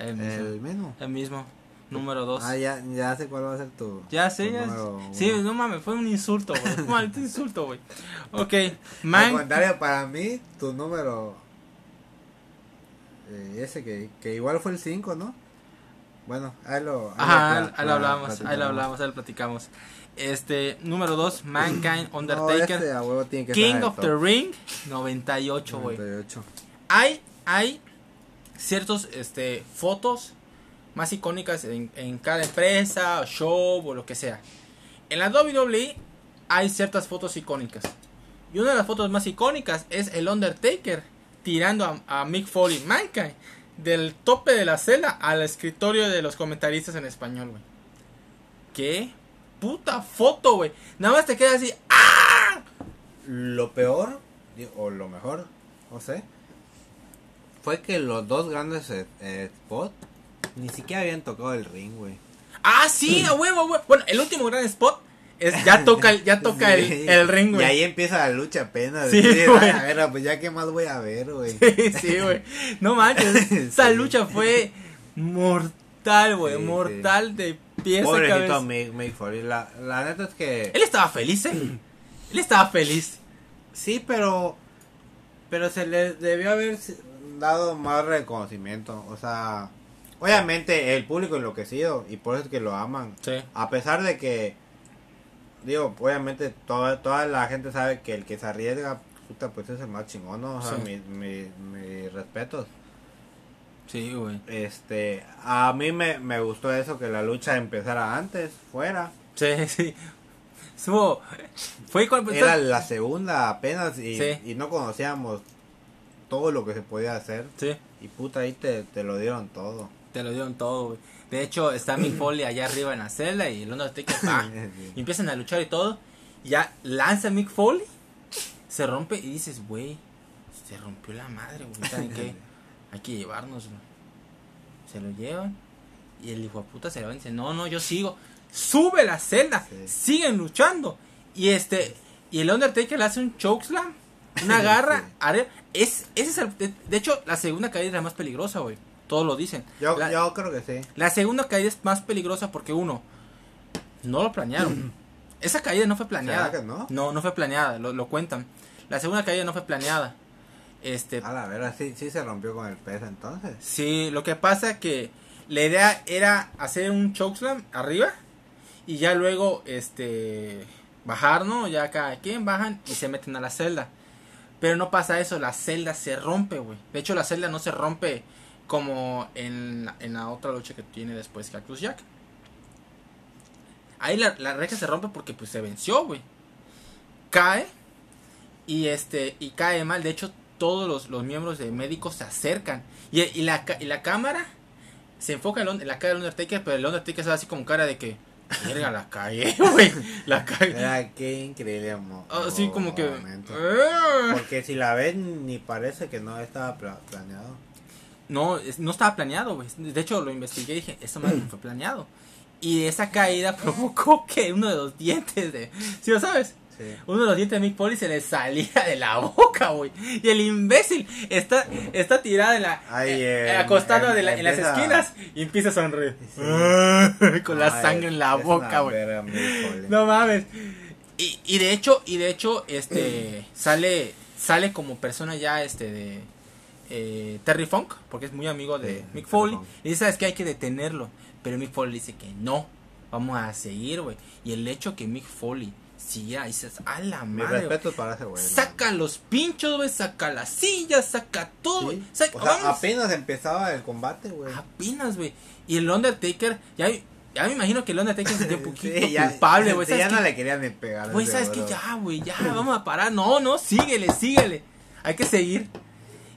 el mismo El mismo. el mismo número 2 Ah, ya, ya sé cuál va a ser tu. Ya sé, tu ya. número Sí, no mames, fue un insulto, güey. *laughs* Un maldito insulto, güey. Ok, Al Man. contrario, para mí, tu número. eh, ese que, que igual fue el 5, ¿no? Bueno, ahí lo. ahí Ajá, lo ahí lo hablamos, ahí lo hablamos, ahí lo platicamos. Este, número 2, Mankind, *clears throat* No, Undertaker, este a huevo tiene que King of el the top. Ring, 98, güey. 98. Hay, hay ciertos, este, fotos más icónicas en, en cada empresa, o show o lo que sea. En la WWE hay ciertas fotos icónicas. Y una de las fotos más icónicas es el Undertaker tirando a, Mick Foley, Mankind, del tope de la celda al escritorio de los comentaristas en español, güey. ¿Qué puta foto, güey? Nada más te queda así, ¡ah! Lo peor, o lo mejor, no sé, fue que los dos grandes eh, eh, spots ni siquiera habían tocado el ring, güey. ¡Ah, sí! *laughs* ¡A huevo, güey! Bueno, el último gran spot es ya toca, el- ya toca el, Sí. el ring, Y güey. ahí empieza la lucha apenas. Sí, Sí, güey. A ver, pues ya qué más voy a ver, güey. Sí, sí, güey. No manches, *laughs* esa lucha fue mortal, güey. Mortal de pies a Pobrecito cabeza. Mick, Mick Foley. La, la neta es que. Él estaba feliz, ¿eh? Él estaba feliz. Sí, pero. Pero se le debió haber dado más reconocimiento. O sea. Obviamente el público enloquecido. Y por eso es que lo aman. Sí. A pesar de que. Digo, obviamente toda, toda la gente sabe que el que se arriesga. Puta, pues es el más chingón, ¿no? O sea, Sí. mi, mi, mis respetos. Sí, güey. Este, a mí me, me gustó eso, que la lucha empezara antes, fuera. Sí, *laughs* sí. Estuvo. Fue cuando. Era la segunda apenas y, Sí. y no conocíamos todo lo que se podía hacer. Sí, Y puta, ahí te, te lo dieron todo. te lo dieron todo, güey. De hecho, está Mick *clears throat* Foley allá arriba en la celda y el Undertaker. *laughs* Sí. Y empiezan a luchar y todo. y Ya lanza Mick Foley. Se rompe y dices, güey, se rompió la madre, güey. ¿Saben qué? *laughs* Hay que llevárnoslo. Se lo llevan. Y el hijo de puta se va y dice, no, no, yo sigo. Sube la celda. Sí. Siguen luchando. Y este. Y el Undertaker le hace un chokeslam. Una *laughs* garra. Sí. Es, ese es el- de, de hecho, la segunda caída es la más peligrosa, güey. Todos lo dicen. Yo, La- yo creo que sí. la segunda caída es más peligrosa porque uno, no lo planearon. *clears throat* Esa caída no fue planeada. ¿Será que no? No, no fue planeada, lo, lo cuentan. La segunda caída no fue planeada. Este, A la verdad, sí, sí se rompió con el pez entonces. sí, lo que pasa que la idea era hacer un chokeslam arriba y ya luego, este, bajar, ¿no? Ya cada quien bajan y se meten a la celda. Pero no pasa eso, la celda se rompe, güey. De hecho, la celda no se rompe como en, en la otra lucha que tiene después Cactus Jack. Ahí la, la reja se rompe porque pues se venció, güey. Cae y este y cae mal. De hecho, todos los, los miembros de médicos se acercan y, y la, y la cámara se enfoca en, la cara del Undertaker, pero el Undertaker se así como cara de que, verga, la cagué, *laughs* güey. La cagué. Era qué increíble mo- Así como que... "Ah". Porque si la ven, ni parece que no estaba pla- planeado. No, no estaba planeado, güey. De hecho, lo investigué y dije, madre no fue planeado. Y esa caída *laughs* provocó que uno de los dientes de... ¿Sí lo sabes? Sí. Uno de los dientes de Mick Foley se le salía de la boca, güey. Y el imbécil está, está tirado en la, Ay, eh, acostado em- de la- en las esquinas y empieza a sonreír. Sí. *laughs* Con la Ay, sangre en la boca, güey. No mames. Y, y de hecho, y de hecho, este *clears throat* sale, sale como persona ya este de eh, Terry Funk, porque es muy amigo de Sí, Mick Foley. Y dice, sabes que hay que detenerlo. Pero Mick Foley dice que no. Vamos a seguir, güey. Y el hecho que Mick Foley siguiera, dices, a la Mi madre. respeto para ese güey. Saca los pinchos, güey, saca las sillas, saca todo. Sí. Saca- O sea, apenas empezaba el combate, güey. Apenas, güey. Y el Undertaker, ya, ya me imagino que el Undertaker se sintió un *laughs* poquito Sí, ya- culpable, güey. sí, ¿Sabes ya qué? no le querían ni pegar. Güey, ¿sabes bro. Ya, güey, ya, vamos a parar. No, no, síguele, síguele. Hay que seguir.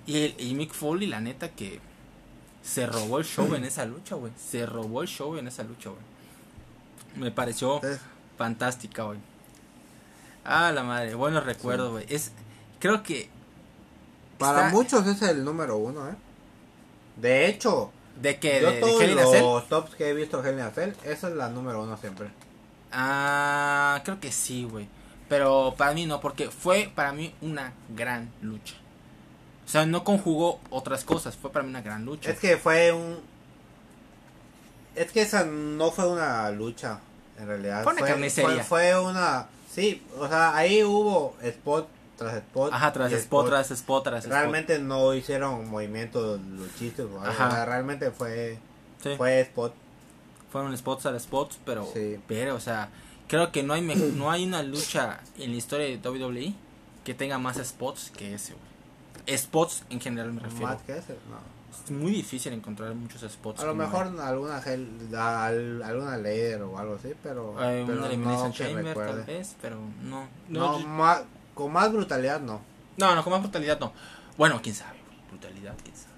Y, el, y Mick Foley, la neta, que se robó el show en esa lucha, güey. Se robó el show en esa lucha, güey. Me pareció Entonces, fantástica, güey. Ah, la madre, buenos recuerdos, güey. Es, creo que para está- muchos es el número uno, ¿eh? De hecho, de que yo de, de todos los tops que he visto a Cell, esa es la número uno siempre. Ah, creo que sí, güey. Pero para mí no, porque fue para mí una gran lucha. O sea, no conjugó otras cosas, fue para mí una gran lucha. Es que fue un... Es que esa no fue una lucha, en realidad. Fue una carnicería. Fue, fue una... Sí, o sea, ahí hubo spot tras spot. Ajá, tras y spot, tras spot, tras spot. Realmente no hicieron movimientos luchistas. o algo, Ajá. o sea, realmente fue, Sí, fue spot. fueron spots a spots, pero, Sí. pero, o sea, creo que no hay, me- no hay una lucha en la historia de WWE que tenga más spots que ese, güey. Spots en general me refiero. Más que ese, no. Es muy difícil encontrar muchos spots. A lo mejor alguna gel, al- alguna Lader o algo así, pero, Eh, pero una no Chamber tal vez, pero no. No, yo- ma- con más brutalidad no. No, no, con más brutalidad no. Bueno, quién sabe. Brutalidad, quién sabe.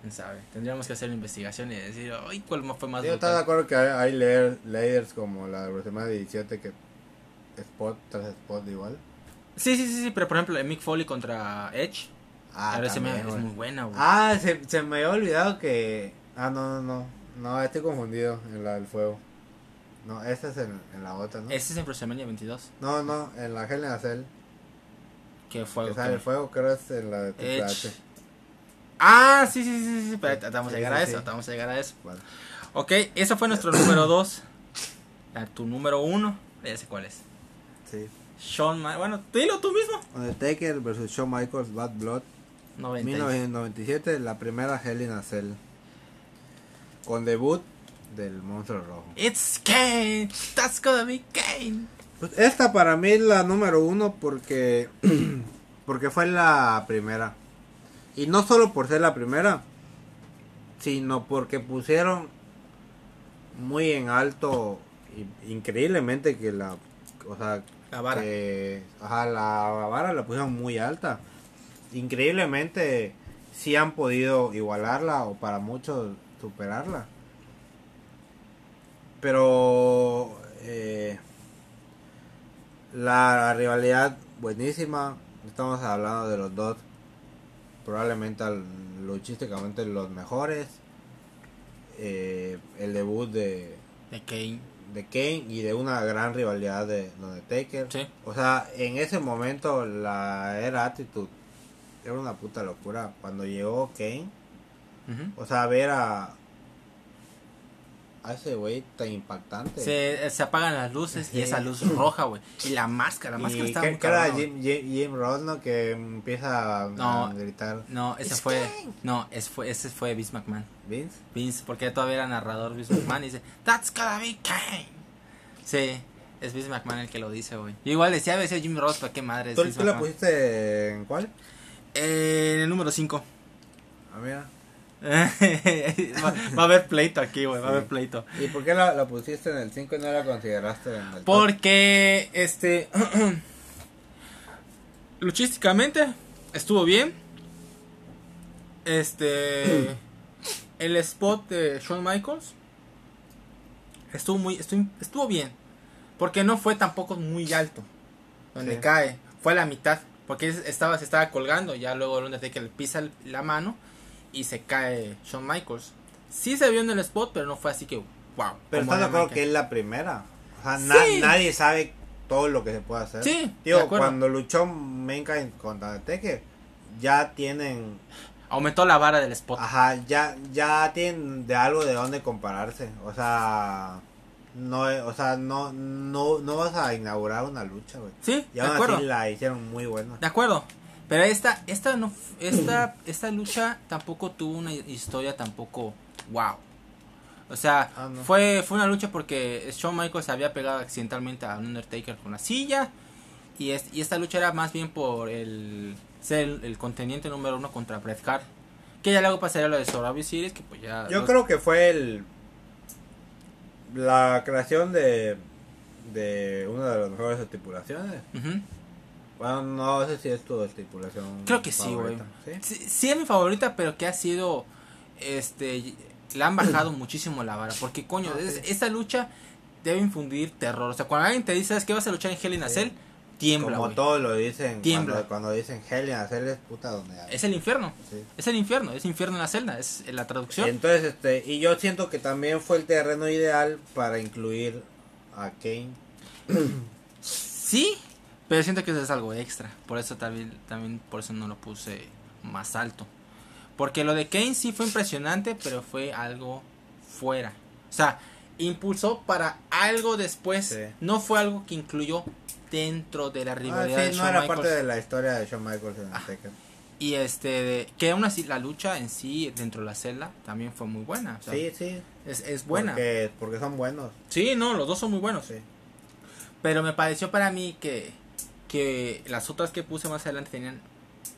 Quién sabe. Tendríamos que hacer la investigación y decir, ay, ¿cuál más fue más Yo estaba de acuerdo que hay, hay layer- layers como la de WrestleMania 17 que spot tras spot igual. Sí, sí, sí, sí, pero por ejemplo, Mick Foley contra Edge, Ah, ahora se me también, es muy buena, güey. Ah, se, se me había olvidado que... Ah, no, no, no. No, estoy confundido en la del fuego. No, esta es en, en la otra, ¿no? Ese es en WrestleMania 22, No, no, en la Hell in a Cell. que el fuego, creo es en la de Triple. H. Ah, sí, sí, sí, sí, pero Sí, llegar a eso, vamos a llegar a eso. Ok, eso fue nuestro número 2. Tu número 1, ya sé cuál es. Sí. Shawn Ma- bueno, dilo tú mismo. Undertaker vs. Shawn Michaels Bad Blood 90. 1997, la primera Hell in a Cell. Con debut del monstruo rojo. It's Kane, that's gonna be Kane. Pues esta para mí es la número uno porque *clears throat* porque fue la primera. Y no solo por ser la primera, sino porque pusieron muy en alto, increíblemente que la, o sea, La vara. que, ajá, la vara la pusieron muy alta. Increíblemente sí han podido igualarla o para muchos superarla. Pero eh, la rivalidad buenísima. Estamos hablando de los dos probablemente luchísticamente los mejores. Eh, el debut de, De Kane. de Kane y de una gran rivalidad de Undertaker. Sí. O sea, en ese momento la era Attitude era una puta locura. Cuando llegó Kane, Ujú. o sea, ver a, a ese güey tan impactante. se, se apagan las luces y Sí. esa luz roja, güey. Y la máscara, la máscara y que, muy que era. Jim, Jim, Jim Ross, ¿no? Que empieza a, No. a gritar. No, ese It's fue. Kane. No, ese fue, ese fue Vince McMahon. Vince. Vince, porque todavía era narrador Vince McMahon y dice, That's gonna be Kane. Sí, es Vince McMahon el que lo dice, güey. Yo igual decía, decía Jim Ross, pero qué madre es ¿Tú, Vince tú la pusiste en cuál? Eh, en el número 5. Ah, mira. *laughs* va, va a haber pleito aquí, güey, va a haber pleito. ¿Y por qué la, la pusiste en el 5 y no la consideraste en el top? Porque, este, *clears throat* luchísticamente estuvo bien. Este, *clears throat* el spot de Shawn Michaels estuvo muy, estuvo, estuvo bien. Porque no fue tampoco muy alto. Donde Sí. cae, fue a la mitad. Porque es- estaba, se estaba colgando. Ya luego el Undertaker le pisa la mano y se cae Shawn Michaels. Sí se vio en el spot, pero no fue así que wow. Pero estás de acuerdo que es la primera. O sea, na- Sí. nadie sabe todo lo que se puede hacer. Sí, acuerdo. cuando luchó Mankind contra Undertaker, ya tienen, Aumentó la vara del spot. ajá, ya, ya tienen de algo de dónde compararse. O sea, no, o sea, no, no, no vas a inaugurar una lucha, güey. Sí, Y de aún acuerdo. así la hicieron muy buena. De acuerdo. Pero esta, esta no, esta, *clears throat* esta lucha tampoco tuvo una historia tampoco wow. O sea, Ah, no. fue, fue una lucha porque Shawn Michaels había pegado accidentalmente a Undertaker con la silla. Y, es- y esta lucha era más bien por el ser el, el contendiente número uno contra Bret Hart. Que ya luego pasaría lo de Survivor Series, que pues ya... Yo los- creo que fue el la creación de de una de las mejores estipulaciones. Bueno, no sé si es tu estipulación. Creo que sí, güey. ¿sí? Sí, sí es mi favorita, pero que ha sido, este, le han bajado *clears throat* muchísimo la vara, porque coño, Ah, es- sí. esta lucha debe infundir terror, o sea, cuando alguien te dice, ¿sabes qué vas a luchar en Hell in a Sí. Cell? Tiembla, Como güey. todos lo dicen Tiembla. cuando, cuando dicen Hell in a Cell es puta donde hay. Es el infierno, Sí. es el infierno, es infierno en la celda, es la traducción. Entonces, este, y yo siento que también fue el terreno ideal para incluir a Kane. Sí, pero siento que eso es algo extra, por eso también, también por eso no lo puse más alto. Porque lo de Kane sí fue impresionante, pero fue algo fuera. O sea, impulsó para algo después. Sí. No fue algo que incluyó dentro de la Ah, rivalidad sí, de no Shawn era Michaels. parte de la historia de Shawn Michaels en Ah. Y este, de- que aún así la lucha en sí dentro de la celda también fue muy buena. o sea, Sí, sí. es, es buena. Porque, porque son buenos. Sí, no, los dos son muy buenos. Sí. Pero me pareció para mí que, que las otras que puse más adelante tenían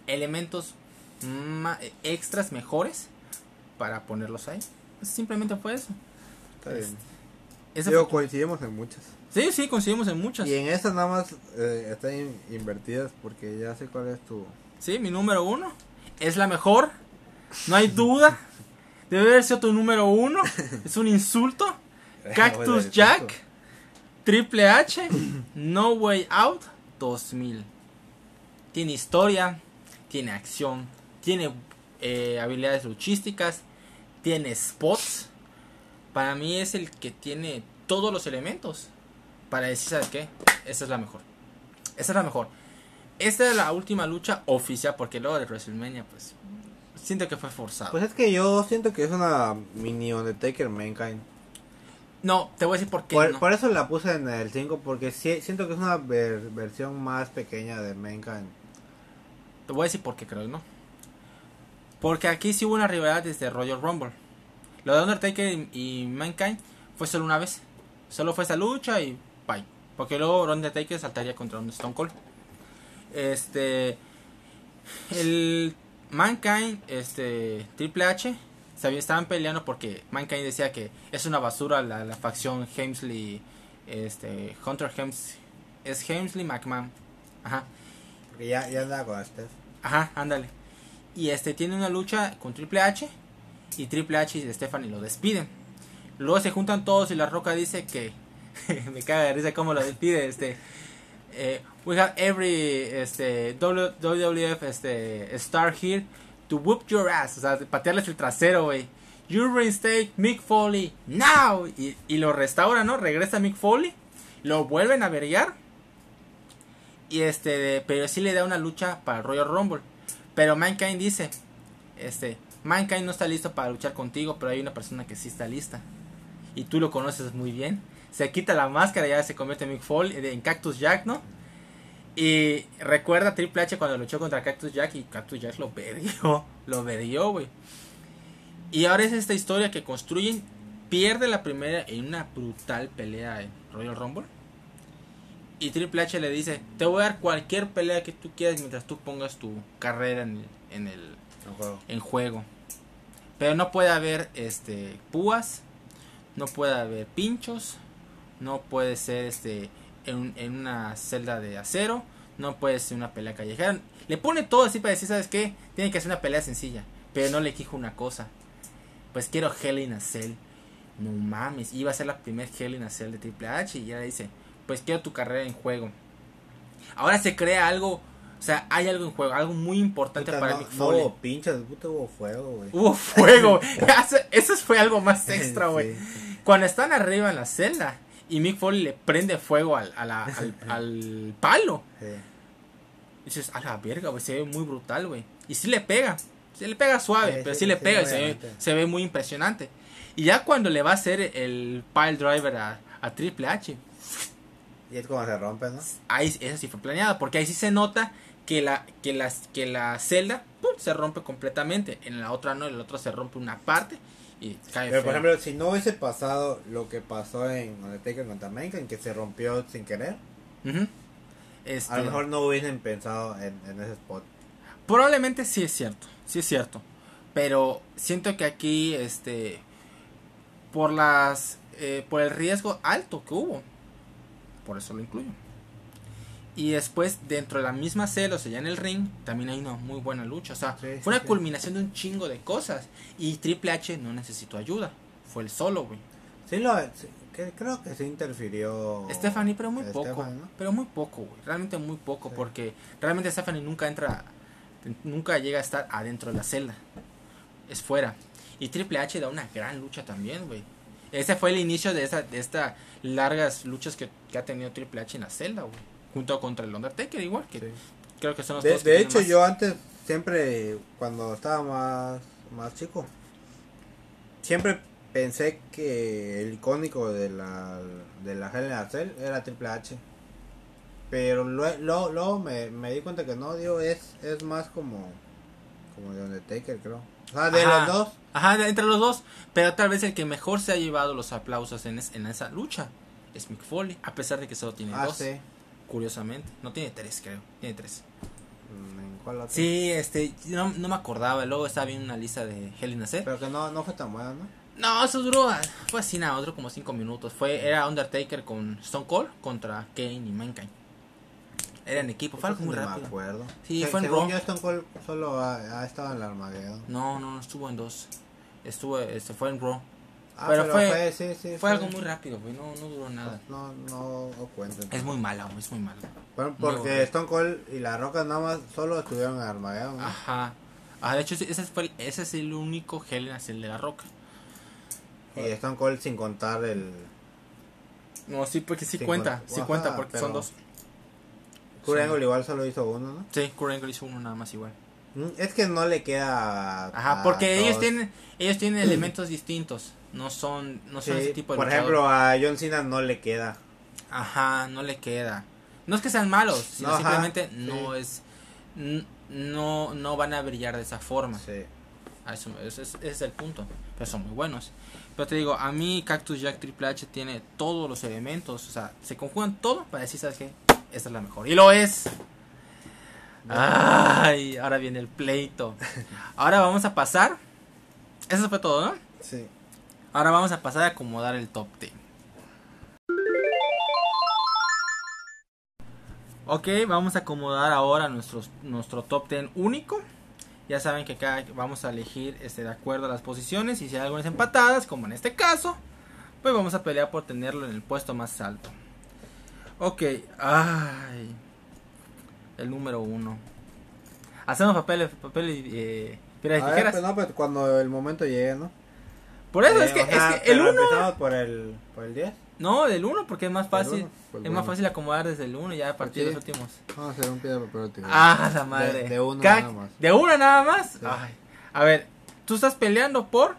elementos ma- extras mejores para ponerlos ahí. Simplemente fue eso. Está bien. Digo, coincidimos en muchas. Sí, sí, coincidimos en muchas. Y en estas nada más eh, están in- invertidas porque ya sé cuál es tu... Sí, mi número uno es la mejor. No hay duda. Debe haber sido tu número uno. *laughs* Es un insulto. Cactus Jack. Triple H. No Way Out 2000. Tiene historia. Tiene acción. Tiene eh, habilidades luchísticas. Tiene spots. Para mí es el que tiene todos los elementos. Para decir, ¿sabes qué? Esa es la mejor. Esa es la mejor. Esta es la última lucha oficial. Porque luego de WrestleMania, pues. Siento que fue forzado. Pues es que yo siento que es una mini Undertaker Mankind. no, te voy a decir por qué. Por, no. por eso la puse en el 5 porque sí- siento que es una ver- versión más pequeña de Mankind. Te voy a decir por qué creo, ¿no? Porque aquí sí hubo una rivalidad desde Royal Rumble. Lo de Undertaker y, y Mankind fue solo una vez. Solo fue esa lucha y bye. Porque luego Undertaker saltaría contra un Stone Cold. Este. El Mankind, este. Triple H. Estaban peleando porque Mankind decía que es una basura la, la facción Helmsley. Este. Hunter Hems. Es Helmsley McMahon. Ajá. Porque ya, ya andaba con Steph. Ajá, ándale. Y este tiene una lucha con Triple H. Y Triple H y Stephanie lo despiden. Luego se juntan todos y la roca dice que. *laughs* me caga de risa cómo lo despide. Este. eh, we have every este, WWF este, star here to whoop your ass. O sea, patearles el trasero, güey. You reinstate Mick Foley now. Y, y lo restaura, ¿no? Regresa Mick Foley. Lo vuelven a verguiar. Y este, pero sí le da una lucha para Royal Rumble. Pero Mankind dice, este, Mankind no está listo para luchar contigo, pero hay una persona que sí está lista. Y tú lo conoces muy bien. Se quita la máscara ya se convierte en Mick Foley, en Cactus Jack, ¿no? Y recuerda a Triple H cuando luchó contra Cactus Jack y Cactus Jack lo perdió, *laughs* lo perdió, güey. Y ahora es esta historia que construyen. Pierde la primera en una brutal pelea en Royal Rumble. Y Triple H le dice, te voy a dar cualquier pelea que tú quieras mientras tú pongas tu carrera en el En juego. Pero no puede haber este púas, no puede haber pinchos, no puede ser este en, una celda de acero, no puede ser una pelea callejera. Le pone todo así para decir, ¿sabes qué? Tiene que ser una pelea sencilla, pero no le exijo una cosa. Pues quiero Hell in a Cell. No mames, iba a ser la primer Hell in a Cell de Triple H y ya le dice, pues quiero tu carrera en juego. Ahora se crea algo, o sea, hay algo en juego, algo muy importante Puta, para no, Mick no Foley. hubo pinchas, puta hubo fuego, güey. Hubo fuego. *laughs* *laughs* Eso, fue algo más extra, güey. Sí. Cuando están arriba en la celda Y Mick Foley le prende fuego al, a la- *laughs* al, al palo. Sí. Y dices, a la verga, güey, se ve muy brutal, güey. Y sí le pega. Sí le pega suave, Sí, pero sí, le pega y se ve, se ve muy impresionante. Y ya cuando le va a hacer el pile driver a, a Triple H, Y es como se rompe, ¿no? ahí eso sí fue planeado, porque ahí sí se nota que la que la, que la celda ¡pum! se rompe completamente, en la otra no, en la otra se rompe una parte y cae Pero por ejemplo, si no hubiese pasado lo que pasó en Undertaker contra Mankind, que se rompió sin querer. Este, a lo mejor no hubiesen pensado en, en ese spot. probablemente sí es cierto, sí es cierto, pero siento que aquí este por las eh, por el riesgo alto que hubo, por eso lo incluyo. Y después, dentro de la misma celda, o sea, ya en el ring, también hay una muy buena lucha. O sea, Sí, fue una sí. culminación de un chingo de cosas. Y Triple H no necesitó ayuda. Fue el solo, güey. Sí, lo, sí, que- creo que sí interfirió. Stephanie, pero muy poco. Pero muy poco, güey. Realmente muy poco. Porque realmente Stephanie nunca entra. Nunca llega a estar adentro de la celda. Es fuera. Y Triple H da una gran lucha también, güey. Ese fue el inicio de esta, de esta largas luchas que, que ha tenido Triple H en la celda, güey. Junto contra el Undertaker, igual. Que Sí. creo que son los De, dos de hecho, más- yo antes, siempre, cuando estaba más, más chico, siempre pensé que el icónico de la, de la Hell in a Cell era Triple H. Pero luego, luego, luego me, me di cuenta que no, digo, es, es más como, como de Undertaker, creo. O sea, de Ajá. los dos. Ajá, entre los dos. Pero tal vez el que mejor se ha llevado los aplausos en, es- en esa lucha es Mick Foley. A pesar de que solo tiene Ah, dos. sí. Curiosamente. No tiene tres, creo. Tiene tres. Mm, ¿En cuál otro? Sí, este, no, no me acordaba. Luego estaba viendo una lista de Hell in a Cell. Pero que no, no fue tan buena, ¿no? No, eso duró. Fue así nada, otro como cinco minutos. Fue, era Undertaker con Stone Cold contra Kane y Mankind. Era en equipo, fue algo muy ni me acuerdo. Sí, Se- fue en según Raw. yo, Stone Cold solo ha, ha estado en la Armageddon. No, no, no estuvo en dos. Estuvo, este, fue en Raw. Ah, Pero fue- sí, sí, Fue algo muy rápido, güey. No, no duró nada. No, no, no cuenta. Es muy malo, es muy malo. Bueno, porque. Stone Cold y La Roca nada más solo estuvieron en. Ajá. Ah, de hecho, ese, fue el- ese es el único Hell a Cell de la roca. Y Stone Cold sin contar el... No, sí, porque sí cuenta. cuenta. Sí Ajá, cuenta porque son dos. Kurt Sí. Igual solo hizo uno, ¿no? Sí, Kurt hizo uno nada más igual. Mm, Es que no le queda... Ajá, porque ellos tienen ellos tienen elementos distintos. No son no son Sí, ese tipo de por luchador. ejemplo, a John Cena no le queda. Ajá, no le queda. No es que sean malos, sino No, ajá, simplemente sí. no es no no van a brillar de esa forma. Sí. Eso, ese, es, ese es el punto. Pero son muy buenos. Pero te digo, a mí Cactus Jack Triple H tiene todos los elementos. O sea, se conjugan todo para decir, ¿sabes qué? Esta es la mejor. Y lo es. Ay, ahora viene el pleito. *laughs* Ahora vamos a pasar. Eso fue todo, ¿no? Sí. Ahora vamos a pasar a acomodar el top 10. Ok, vamos a acomodar ahora nuestros, nuestro top 10 único. Ya saben que acá vamos a elegir este, de acuerdo a las posiciones y si hay algunas empatadas, como en este caso, pues vamos a pelear por tenerlo en el puesto más alto. Ok, ay, el número uno. Hacemos papel, papel y eh, y ver, tijeras. pues no, pues cuando el momento llegue, ¿no? Por eso Eh, es que, sea, es que el pero 1 empezamos por el, por el 10. No, del 1 porque es más fácil. uno, pues es bueno. más fácil acomodar desde el 1 ya a partir de los últimos. Vamos a hacer un piedra, papel o tijera. Ah, la madre. De- de uno Cac- nada más. ¿De uno nada más? Sí. Ay. A ver, tú estás peleando por.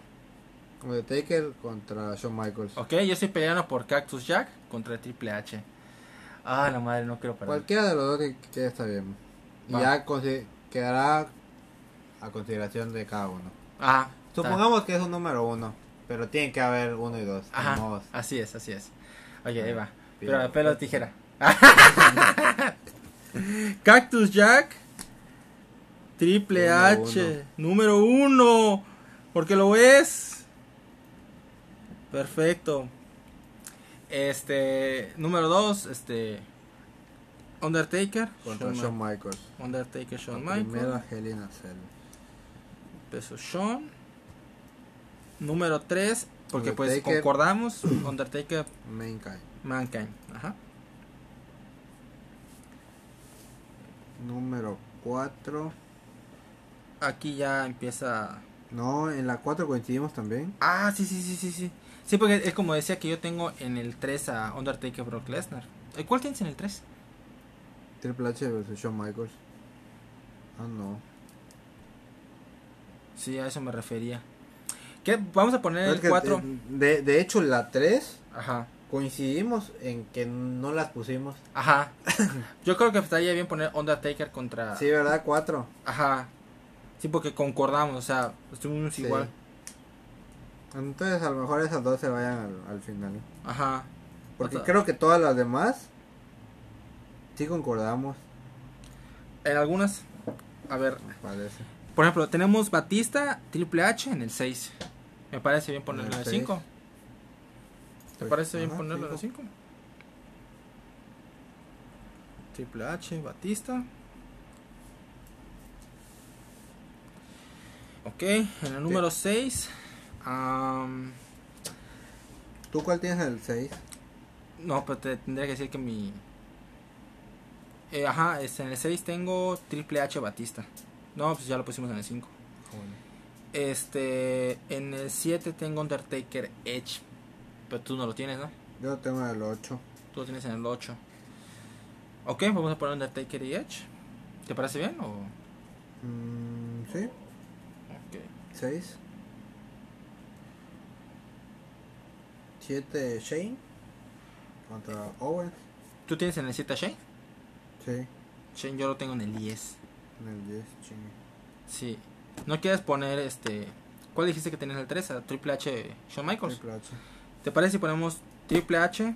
Undertaker contra Shawn Michaels. Ok, yo estoy peleando por Cactus Jack contra Triple H. Ah, la madre, no quiero perder. Cualquiera de los dos que, que está bien. Y Va. ya consi- quedará a consideración de cada uno. Ajá. está. Supongamos que es un número uno, pero tiene que haber uno y dos. Ajá. modos. Así es, así es. Ok, ahí va. Piedra, Pero pelo tijera. *laughs* Cactus Jack. Triple Número H. Número uno. Porque lo es. Perfecto. Este. Número dos. Este. Undertaker. Contra Shawn Michaels. Undertaker, Shawn Michaels. Hell in a Cell. Peso Shawn. Número tres. Porque pues Undertaker. concordamos. *clears throat* Undertaker, Mankind. Mankind. Ajá. Número 4. Aquí ya empieza No, en la 4 coincidimos también. Ah, sí, sí, sí, sí, sí. Sí, porque es como decía que yo tengo en el 3 a Undertaker Brock Lesnar. ¿Eh, ¿Cuál tienes en el 3? Triple H versus Shawn Michaels. Ah, no. Sí, a eso me refería. ¿Qué? Vamos a poner el que, 4. eh, De, de hecho, la 3 Ajá. coincidimos en que no las pusimos. Ajá. *laughs* Yo creo que estaría bien poner Undertaker contra. Sí, ¿verdad? 4. Ajá. Sí, porque concordamos, o sea, estuvimos Sí. igual. Entonces, a lo mejor esas dos se vayan al, al final. Ajá. Porque Otra- creo que todas las demás sí concordamos, En algunas. A ver, parece. por ejemplo, tenemos Batista, Triple H en el 6. Me parece bien ponerlo en En el el 5. ¿Te Pues, parece bien ponerlo en el cinco. 5? Triple H, Batista. Ok, en el número 6. ¿Tú cuál tienes en el 6? no, pero te tendría que decir que mi. Eh, ajá, este, en el 6 tengo Triple H Batista. No, pues ya lo pusimos en el 5. Este, en el 7 tengo Undertaker Edge. Pero tú no lo tienes, ¿no? Yo lo tengo en el 8. Tú lo tienes en el 8. Ok, vamos a poner Undertaker y Edge. ¿Te parece bien o...? Mm, sí, Ok. 6. 7 Shane contra Owens. ¿Tú tienes en el 7 a Shane? Sí, Shane yo lo tengo en el 10. en el 10, chingue. Sí. ¿No quieres poner este... ¿Cuál dijiste que tenías en el 3? ¿A Triple H Shawn Michaels? Triple H. ¿Te parece si ponemos Triple H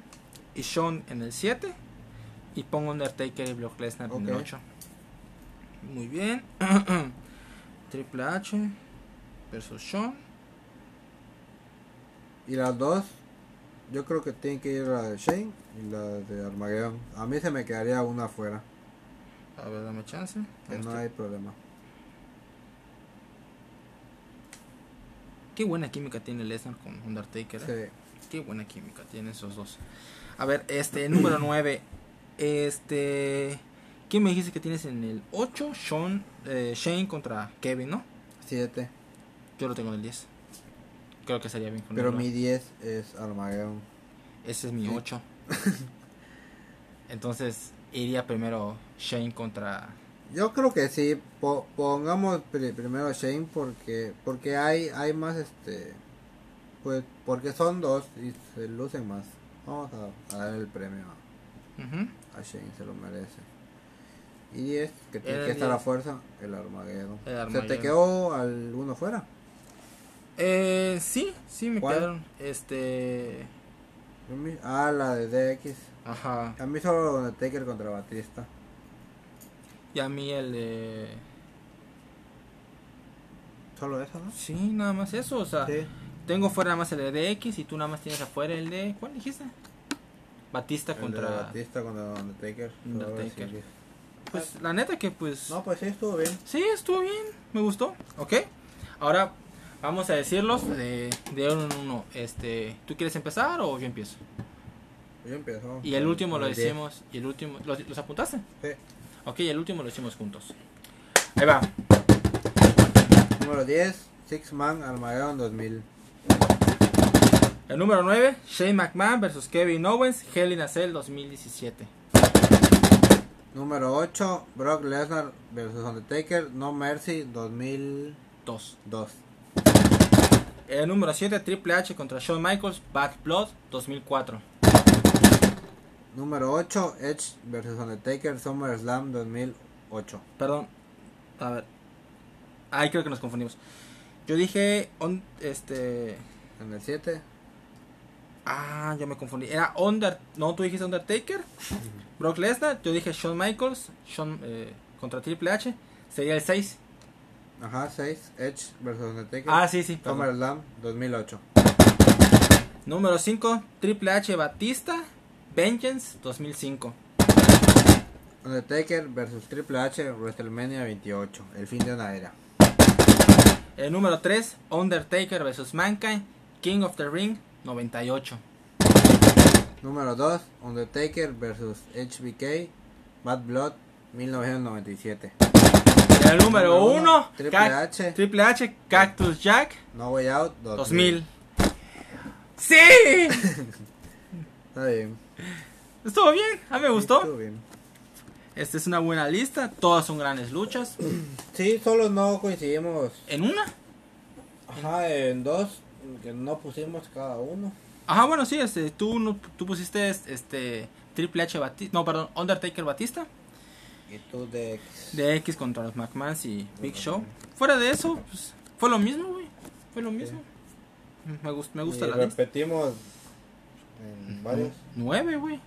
y Shawn en el 7? Y pongo Undertaker y Brock Lesnar en el Ok. 8. Muy bien. *clears throat* Triple H versus Shawn. Y las dos, yo creo que tienen que ir la de Shane y la de Armageddon. A mí se me quedaría una afuera, A ver, dame chance. que no hay problema. Qué buena química tiene Lesnar con Undertaker. ¿eh? Sí. Qué buena química tienen esos dos. A ver, este, *clears throat* número 9. Este. ¿Quién me dijiste que tienes en el 8? Sean, eh, Shane contra Kevin, ¿no? 7. Yo lo tengo en el 10. Creo que sería bien Pero ponerlo. mi 10 es Armageddon. Ese es mi Sí. *laughs* 8. Entonces, iría primero Shane contra. Yo creo que sí, po- pongamos pri- primero a Shane porque porque hay hay más este pues porque son dos y se lucen más. Vamos a, a dar el premio a, Shane, se lo merece. Y 10, que tiene que estar a 10. fuerza, el Armageddon. El ¿Se te quedó alguno fuera? Eh, sí, sí, me ¿Cuál? quedaron. Este. Ah, la de DX. Ajá. A mí solo Undertaker contra Batista. Y a mí el de. Solo eso, ¿no? Sí, nada más eso. O sea, Sí. tengo fuera nada más el de DX y tú nada más tienes afuera el de. ¿Cuál dijiste? Batista El contra. Batista contra Undertaker. Undertaker. Pues la neta que pues. No, pues sí, estuvo bien. Sí, estuvo bien. Me gustó. Ok. Ahora vamos a decirlos de, de uno en uno. Este, ¿Tú quieres empezar o yo empiezo? Yo empiezo. Y el último lo el 10. decimos. Y el último. ¿Los, los apuntaste? Sí. Ok, el último lo hicimos juntos. Ahí va. Número 10, Six Man Armageddon 2000. El número 9, Shane McMahon versus Kevin Owens, Hell in a Cell 2017. Número 8, Brock Lesnar vs Undertaker No Mercy 2002. 2. El número 7, Triple H contra Shawn Michaels, Bad Blood 2004. Número 8, Edge vs Undertaker SummerSlam 2008. Perdón. A ver. Ahí creo que nos confundimos. Yo dije. on- este. En el 7, Ah, yo me confundí. Era Under. No, tú dijiste Undertaker. *laughs* Brock Lesnar. Yo dije Shawn Michaels. Shawn, eh, contra Triple H. Sería el 6. ajá, 6, Edge vs Undertaker Ah, sí, sí. SummerSlam 2008. Número 5, Triple H Batista, Vengeance 2005. Undertaker vs Triple H WrestleMania 28, el fin de una era. El número 3, Undertaker vs Mankind, King of the Ring 98. Número 2, Undertaker vs HBK Bad Blood 1997. El número Número 1, 1, Triple H. Triple H, Cactus Jack, No Way Out 2000. *laughs* ¡Sí! Está bien. Estuvo bien, a mí me gustó. Estuvo bien. Esta es una buena lista, todas son grandes luchas. *clears throat* Sí, solo no coincidimos. ¿En una? Ajá, en dos que no pusimos cada uno. Ajá, bueno, sí, este, tú, no- tú pusiste este Triple H Batista, no, perdón, Undertaker Batista, Y tú de. de X contra los McMahons y Big Show. Fuera de eso, pues, fue lo mismo, güey, fue lo mismo. Me, gust- me gusta Y la lista. En varios. Nueve, güey.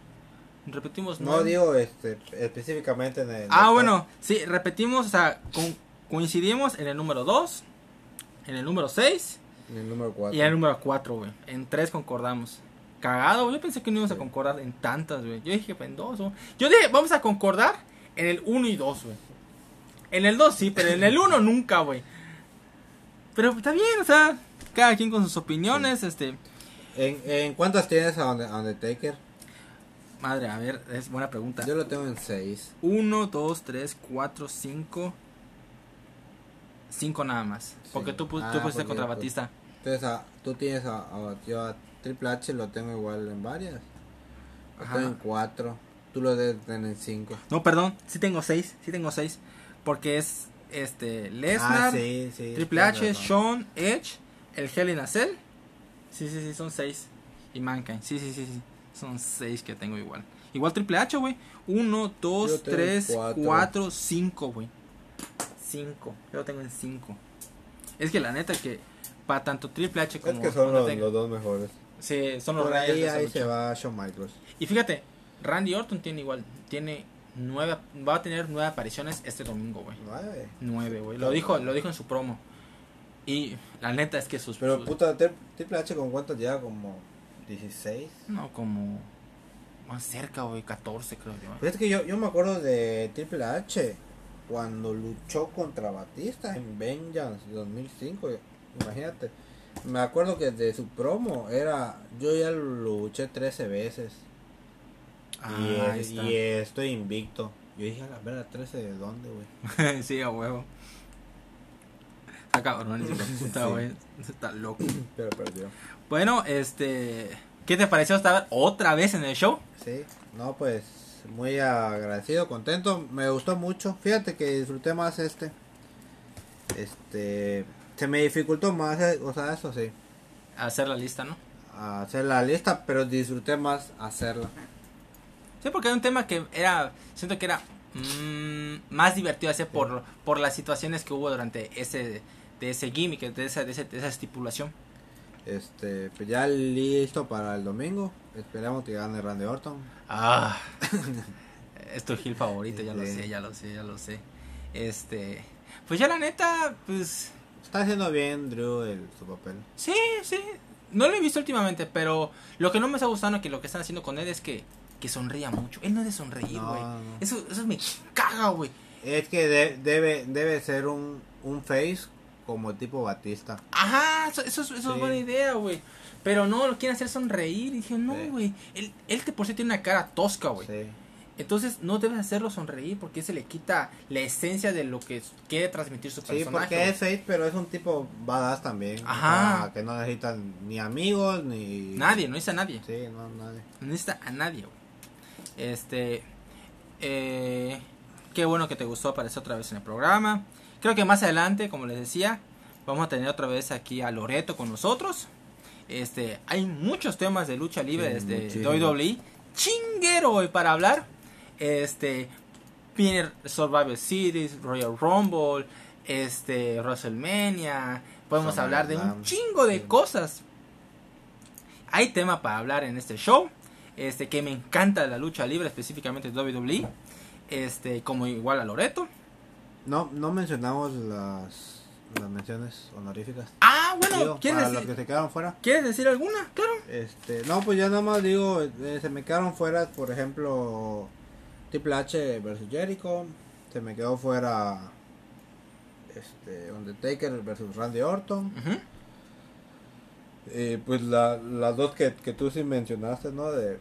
Repetimos No nueve. digo este específicamente en el. Ah, el bueno, sí, repetimos, o sea, con- coincidimos en el número 2, en el número 6 top, En el número 4. y en el número 4, güey. En 3 concordamos. Cagado, güey. Yo pensé que no íbamos a concordar en tantas, güey. Yo dije, en dos, güey. Yo dije, vamos a concordar en el 1 y 2, güey. En el 2 sí, pero en el 1 nunca, güey. Pero está bien, o sea, cada quien con sus opiniones, este. ¿En, ¿En cuántas tienes a Unde- a Undertaker? Madre, a ver, es buena pregunta. Yo lo tengo en 6. 1, 2, 3, 4, 5. 5 nada más. Sí. Porque tú, pu- Ah, tú pusiste contra Batista. Entonces, a- tú tienes a, a- yo a Triple H lo tengo igual en varias. Lo Ajá. tengo en 4. Tú lo debes tener en 5. No, perdón, sí tengo 6. Sí tengo 6. Porque es este Lesnar, Ah, sí, sí. Triple H. Sean, Edge, el Hell in a Cell. Sí, sí, sí, son 6. Y Mankind. Sí, sí, sí, sí. Son 6 que tengo igual. Igual Triple H, güey. 1, Yo 2, tengo 3, cuatro. 4, 5, güey. 5. Yo lo tengo en 5. Es que la neta que para tanto Triple H como Es que son los, los dos mejores. Sí, son los Por ahí, ahí se va Shawn Michaels. Y fíjate, Randy Orton tiene igual, tiene nueve, va a tener nueve apariciones este domingo, güey. 9. Nueve, güey. Lo dijo, lo dijo en su promo. Y la neta es que sus, Pero sus- puta, Tri- Triple H con cuántos llega como 16. no como más cerca, güey, 14 creo yo. Pues es que yo, yo me acuerdo de Triple H cuando luchó contra Batista en Vengeance 2005. Imagínate. Me acuerdo que de su promo era. Yo ya luché 13 veces. y, Ah, es- y estoy invicto. Yo dije, a la verdad, 13 de dónde, güey. *laughs* sí, a huevo. Está cabrón ese hijo de puta, Sí. güey. Está loco. Pero perdió. Bueno, este, ¿qué te pareció estar otra vez en el show? Sí, no, pues muy agradecido, contento. Me gustó mucho. Fíjate que disfruté más este. Este. Se me dificultó más, eh, o sea, eso sí. Hacer la lista, ¿no? Hacer la lista, pero disfruté más hacerla. Sí, porque hay un tema que era, siento que era mm, más divertido hacer por, por las situaciones que hubo durante ese, de ese gimmick, de esa, de esa estipulación. Este, pues ya listo para el domingo. Esperamos que gane Randy Orton. Ah, *laughs* es tu Gil favorito, ya lo Sí. sé, ya lo sé, ya lo sé. Este, pues ya la neta, pues Está haciendo bien Drew el, su papel. sí, sí. No lo he visto últimamente, pero lo que no me está gustando que lo que están haciendo con él es que, que sonría mucho. Él no es de sonreír, No, güey. no. Eso, eso me caga, güey. Es que de- debe, debe ser un, un face como tipo Batista. Ajá, eso, eso, es- eso Sí. es buena idea, güey. Pero no, lo quieren hacer sonreír. Y dije, no, Sí. güey. Él, él por sí tiene una cara tosca, güey. Sí. Entonces no debes hacerlo sonreír porque se le quita la esencia de lo que quiere transmitir su Sí, personaje. porque güey. es face, pero es un tipo badass también. Ajá. O sea, que no necesitan ni amigos, ni... Nadie, no dice a nadie. Sí, no, nadie. No necesita a nadie, güey. Este. Eh, qué bueno que te gustó aparecer otra vez en el programa. Creo que más adelante, como les decía, vamos a tener otra vez aquí a Loreto con nosotros. Este, hay muchos temas de lucha libre Sí, desde. WWE. Chinguero hoy para hablar. Este, Survivor Series, Royal Rumble, este, WrestleMania. Podemos hablar de un chingo de Sí. cosas. Hay tema para hablar en este show. Este, que me encanta la lucha libre, específicamente WWE. Este, como igual a Loreto. No, no mencionamos las, las menciones honoríficas. Ah, bueno, Digo, ¿quieres, para los decir, que se quedaron fuera. ¿quieres decir alguna? Claro. Este, no, pues ya nada más digo, eh, se me quedaron fuera, por ejemplo, Triple H versus Jericho, se me quedó fuera este Undertaker versus Randy Orton, Ujú. Eh, pues la, las dos que, que tú sí mencionaste, ¿no? De,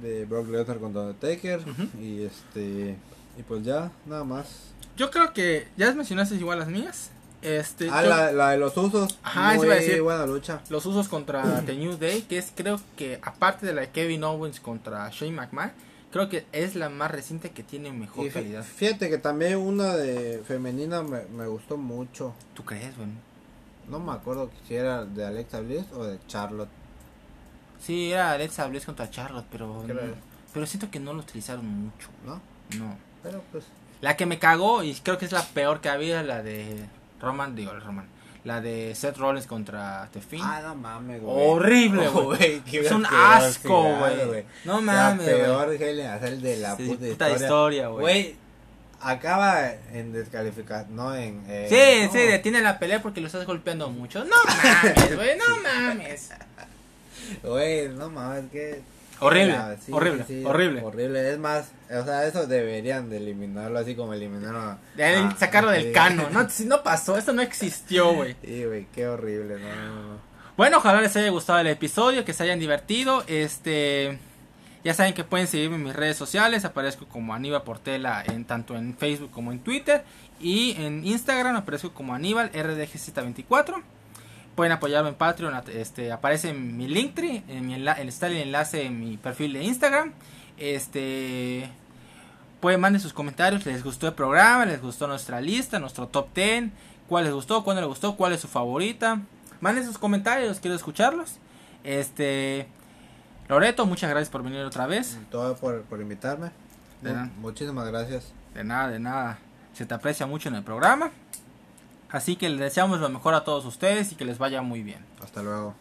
de Brock Lesnar contra Undertaker Ujú. y este Y pues ya, nada más. Yo creo que ya mencionaste igual las mías. Este, Ah, yo- la, la de los usos. Ajá, muy iba a decir. buena lucha. los usos contra *clears throat* The New Day, que es creo que aparte de la de Kevin Owens contra Shane McMahon, creo que es la más reciente que tiene mejor Y calidad. fíjate que también una de femenina me, me gustó mucho. ¿Tú crees, güey? No me acuerdo si era de Alexa Bliss o de Charlotte. Sí, era Alexa Bliss contra Charlotte, pero no- pero siento que no lo utilizaron mucho. ¿No? No. Pero pues. La que me cagó y creo que es la peor que había la de Roman, digo, Roman. La de Seth Rollins contra The Fiend. Ah, no mames, güey. Horrible, *laughs* güey. es un asco, güey. No mames, La peor Cell de la Sí, puta, puta historia, güey. Güey, acaba en descalificar, no en... eh, Sí, no. sí, detiene la pelea porque lo estás golpeando mucho. No mames, güey, no *laughs* mames. Güey, no mames, que... Horrible, Ah, sí, horrible, sí, horrible. Horrible, es más, o sea, eso deberían de eliminarlo así como eliminaron. De a- sacarlo del sí. cano. No, *laughs* si no pasó, esto no existió, güey. Sí, güey, qué horrible, no. Bueno, ojalá les haya gustado el episodio, que se hayan divertido. Este, ya saben que pueden seguirme en mis redes sociales. Aparezco como Aníbal Portela en tanto en Facebook como en Twitter y en Instagram aparezco como Aníbal RDGZ24. Pueden apoyarme en Patreon, at- este aparece en mi Linktree, en mi enla- está el enlace en mi perfil de Instagram. Este pueden manden sus comentarios, les gustó el programa, les gustó nuestra lista, nuestro top 10, cuál les gustó, cuál no les gustó, cuál es su favorita. Manden sus comentarios, quiero escucharlos. Este Loreto, muchas gracias por venir otra vez. Todo por, por invitarme. De nada. Mu- Muchísimas gracias. De nada, de nada. Se te aprecia mucho en el programa. Así que les deseamos lo mejor a todos ustedes y que les vaya muy bien. Hasta luego.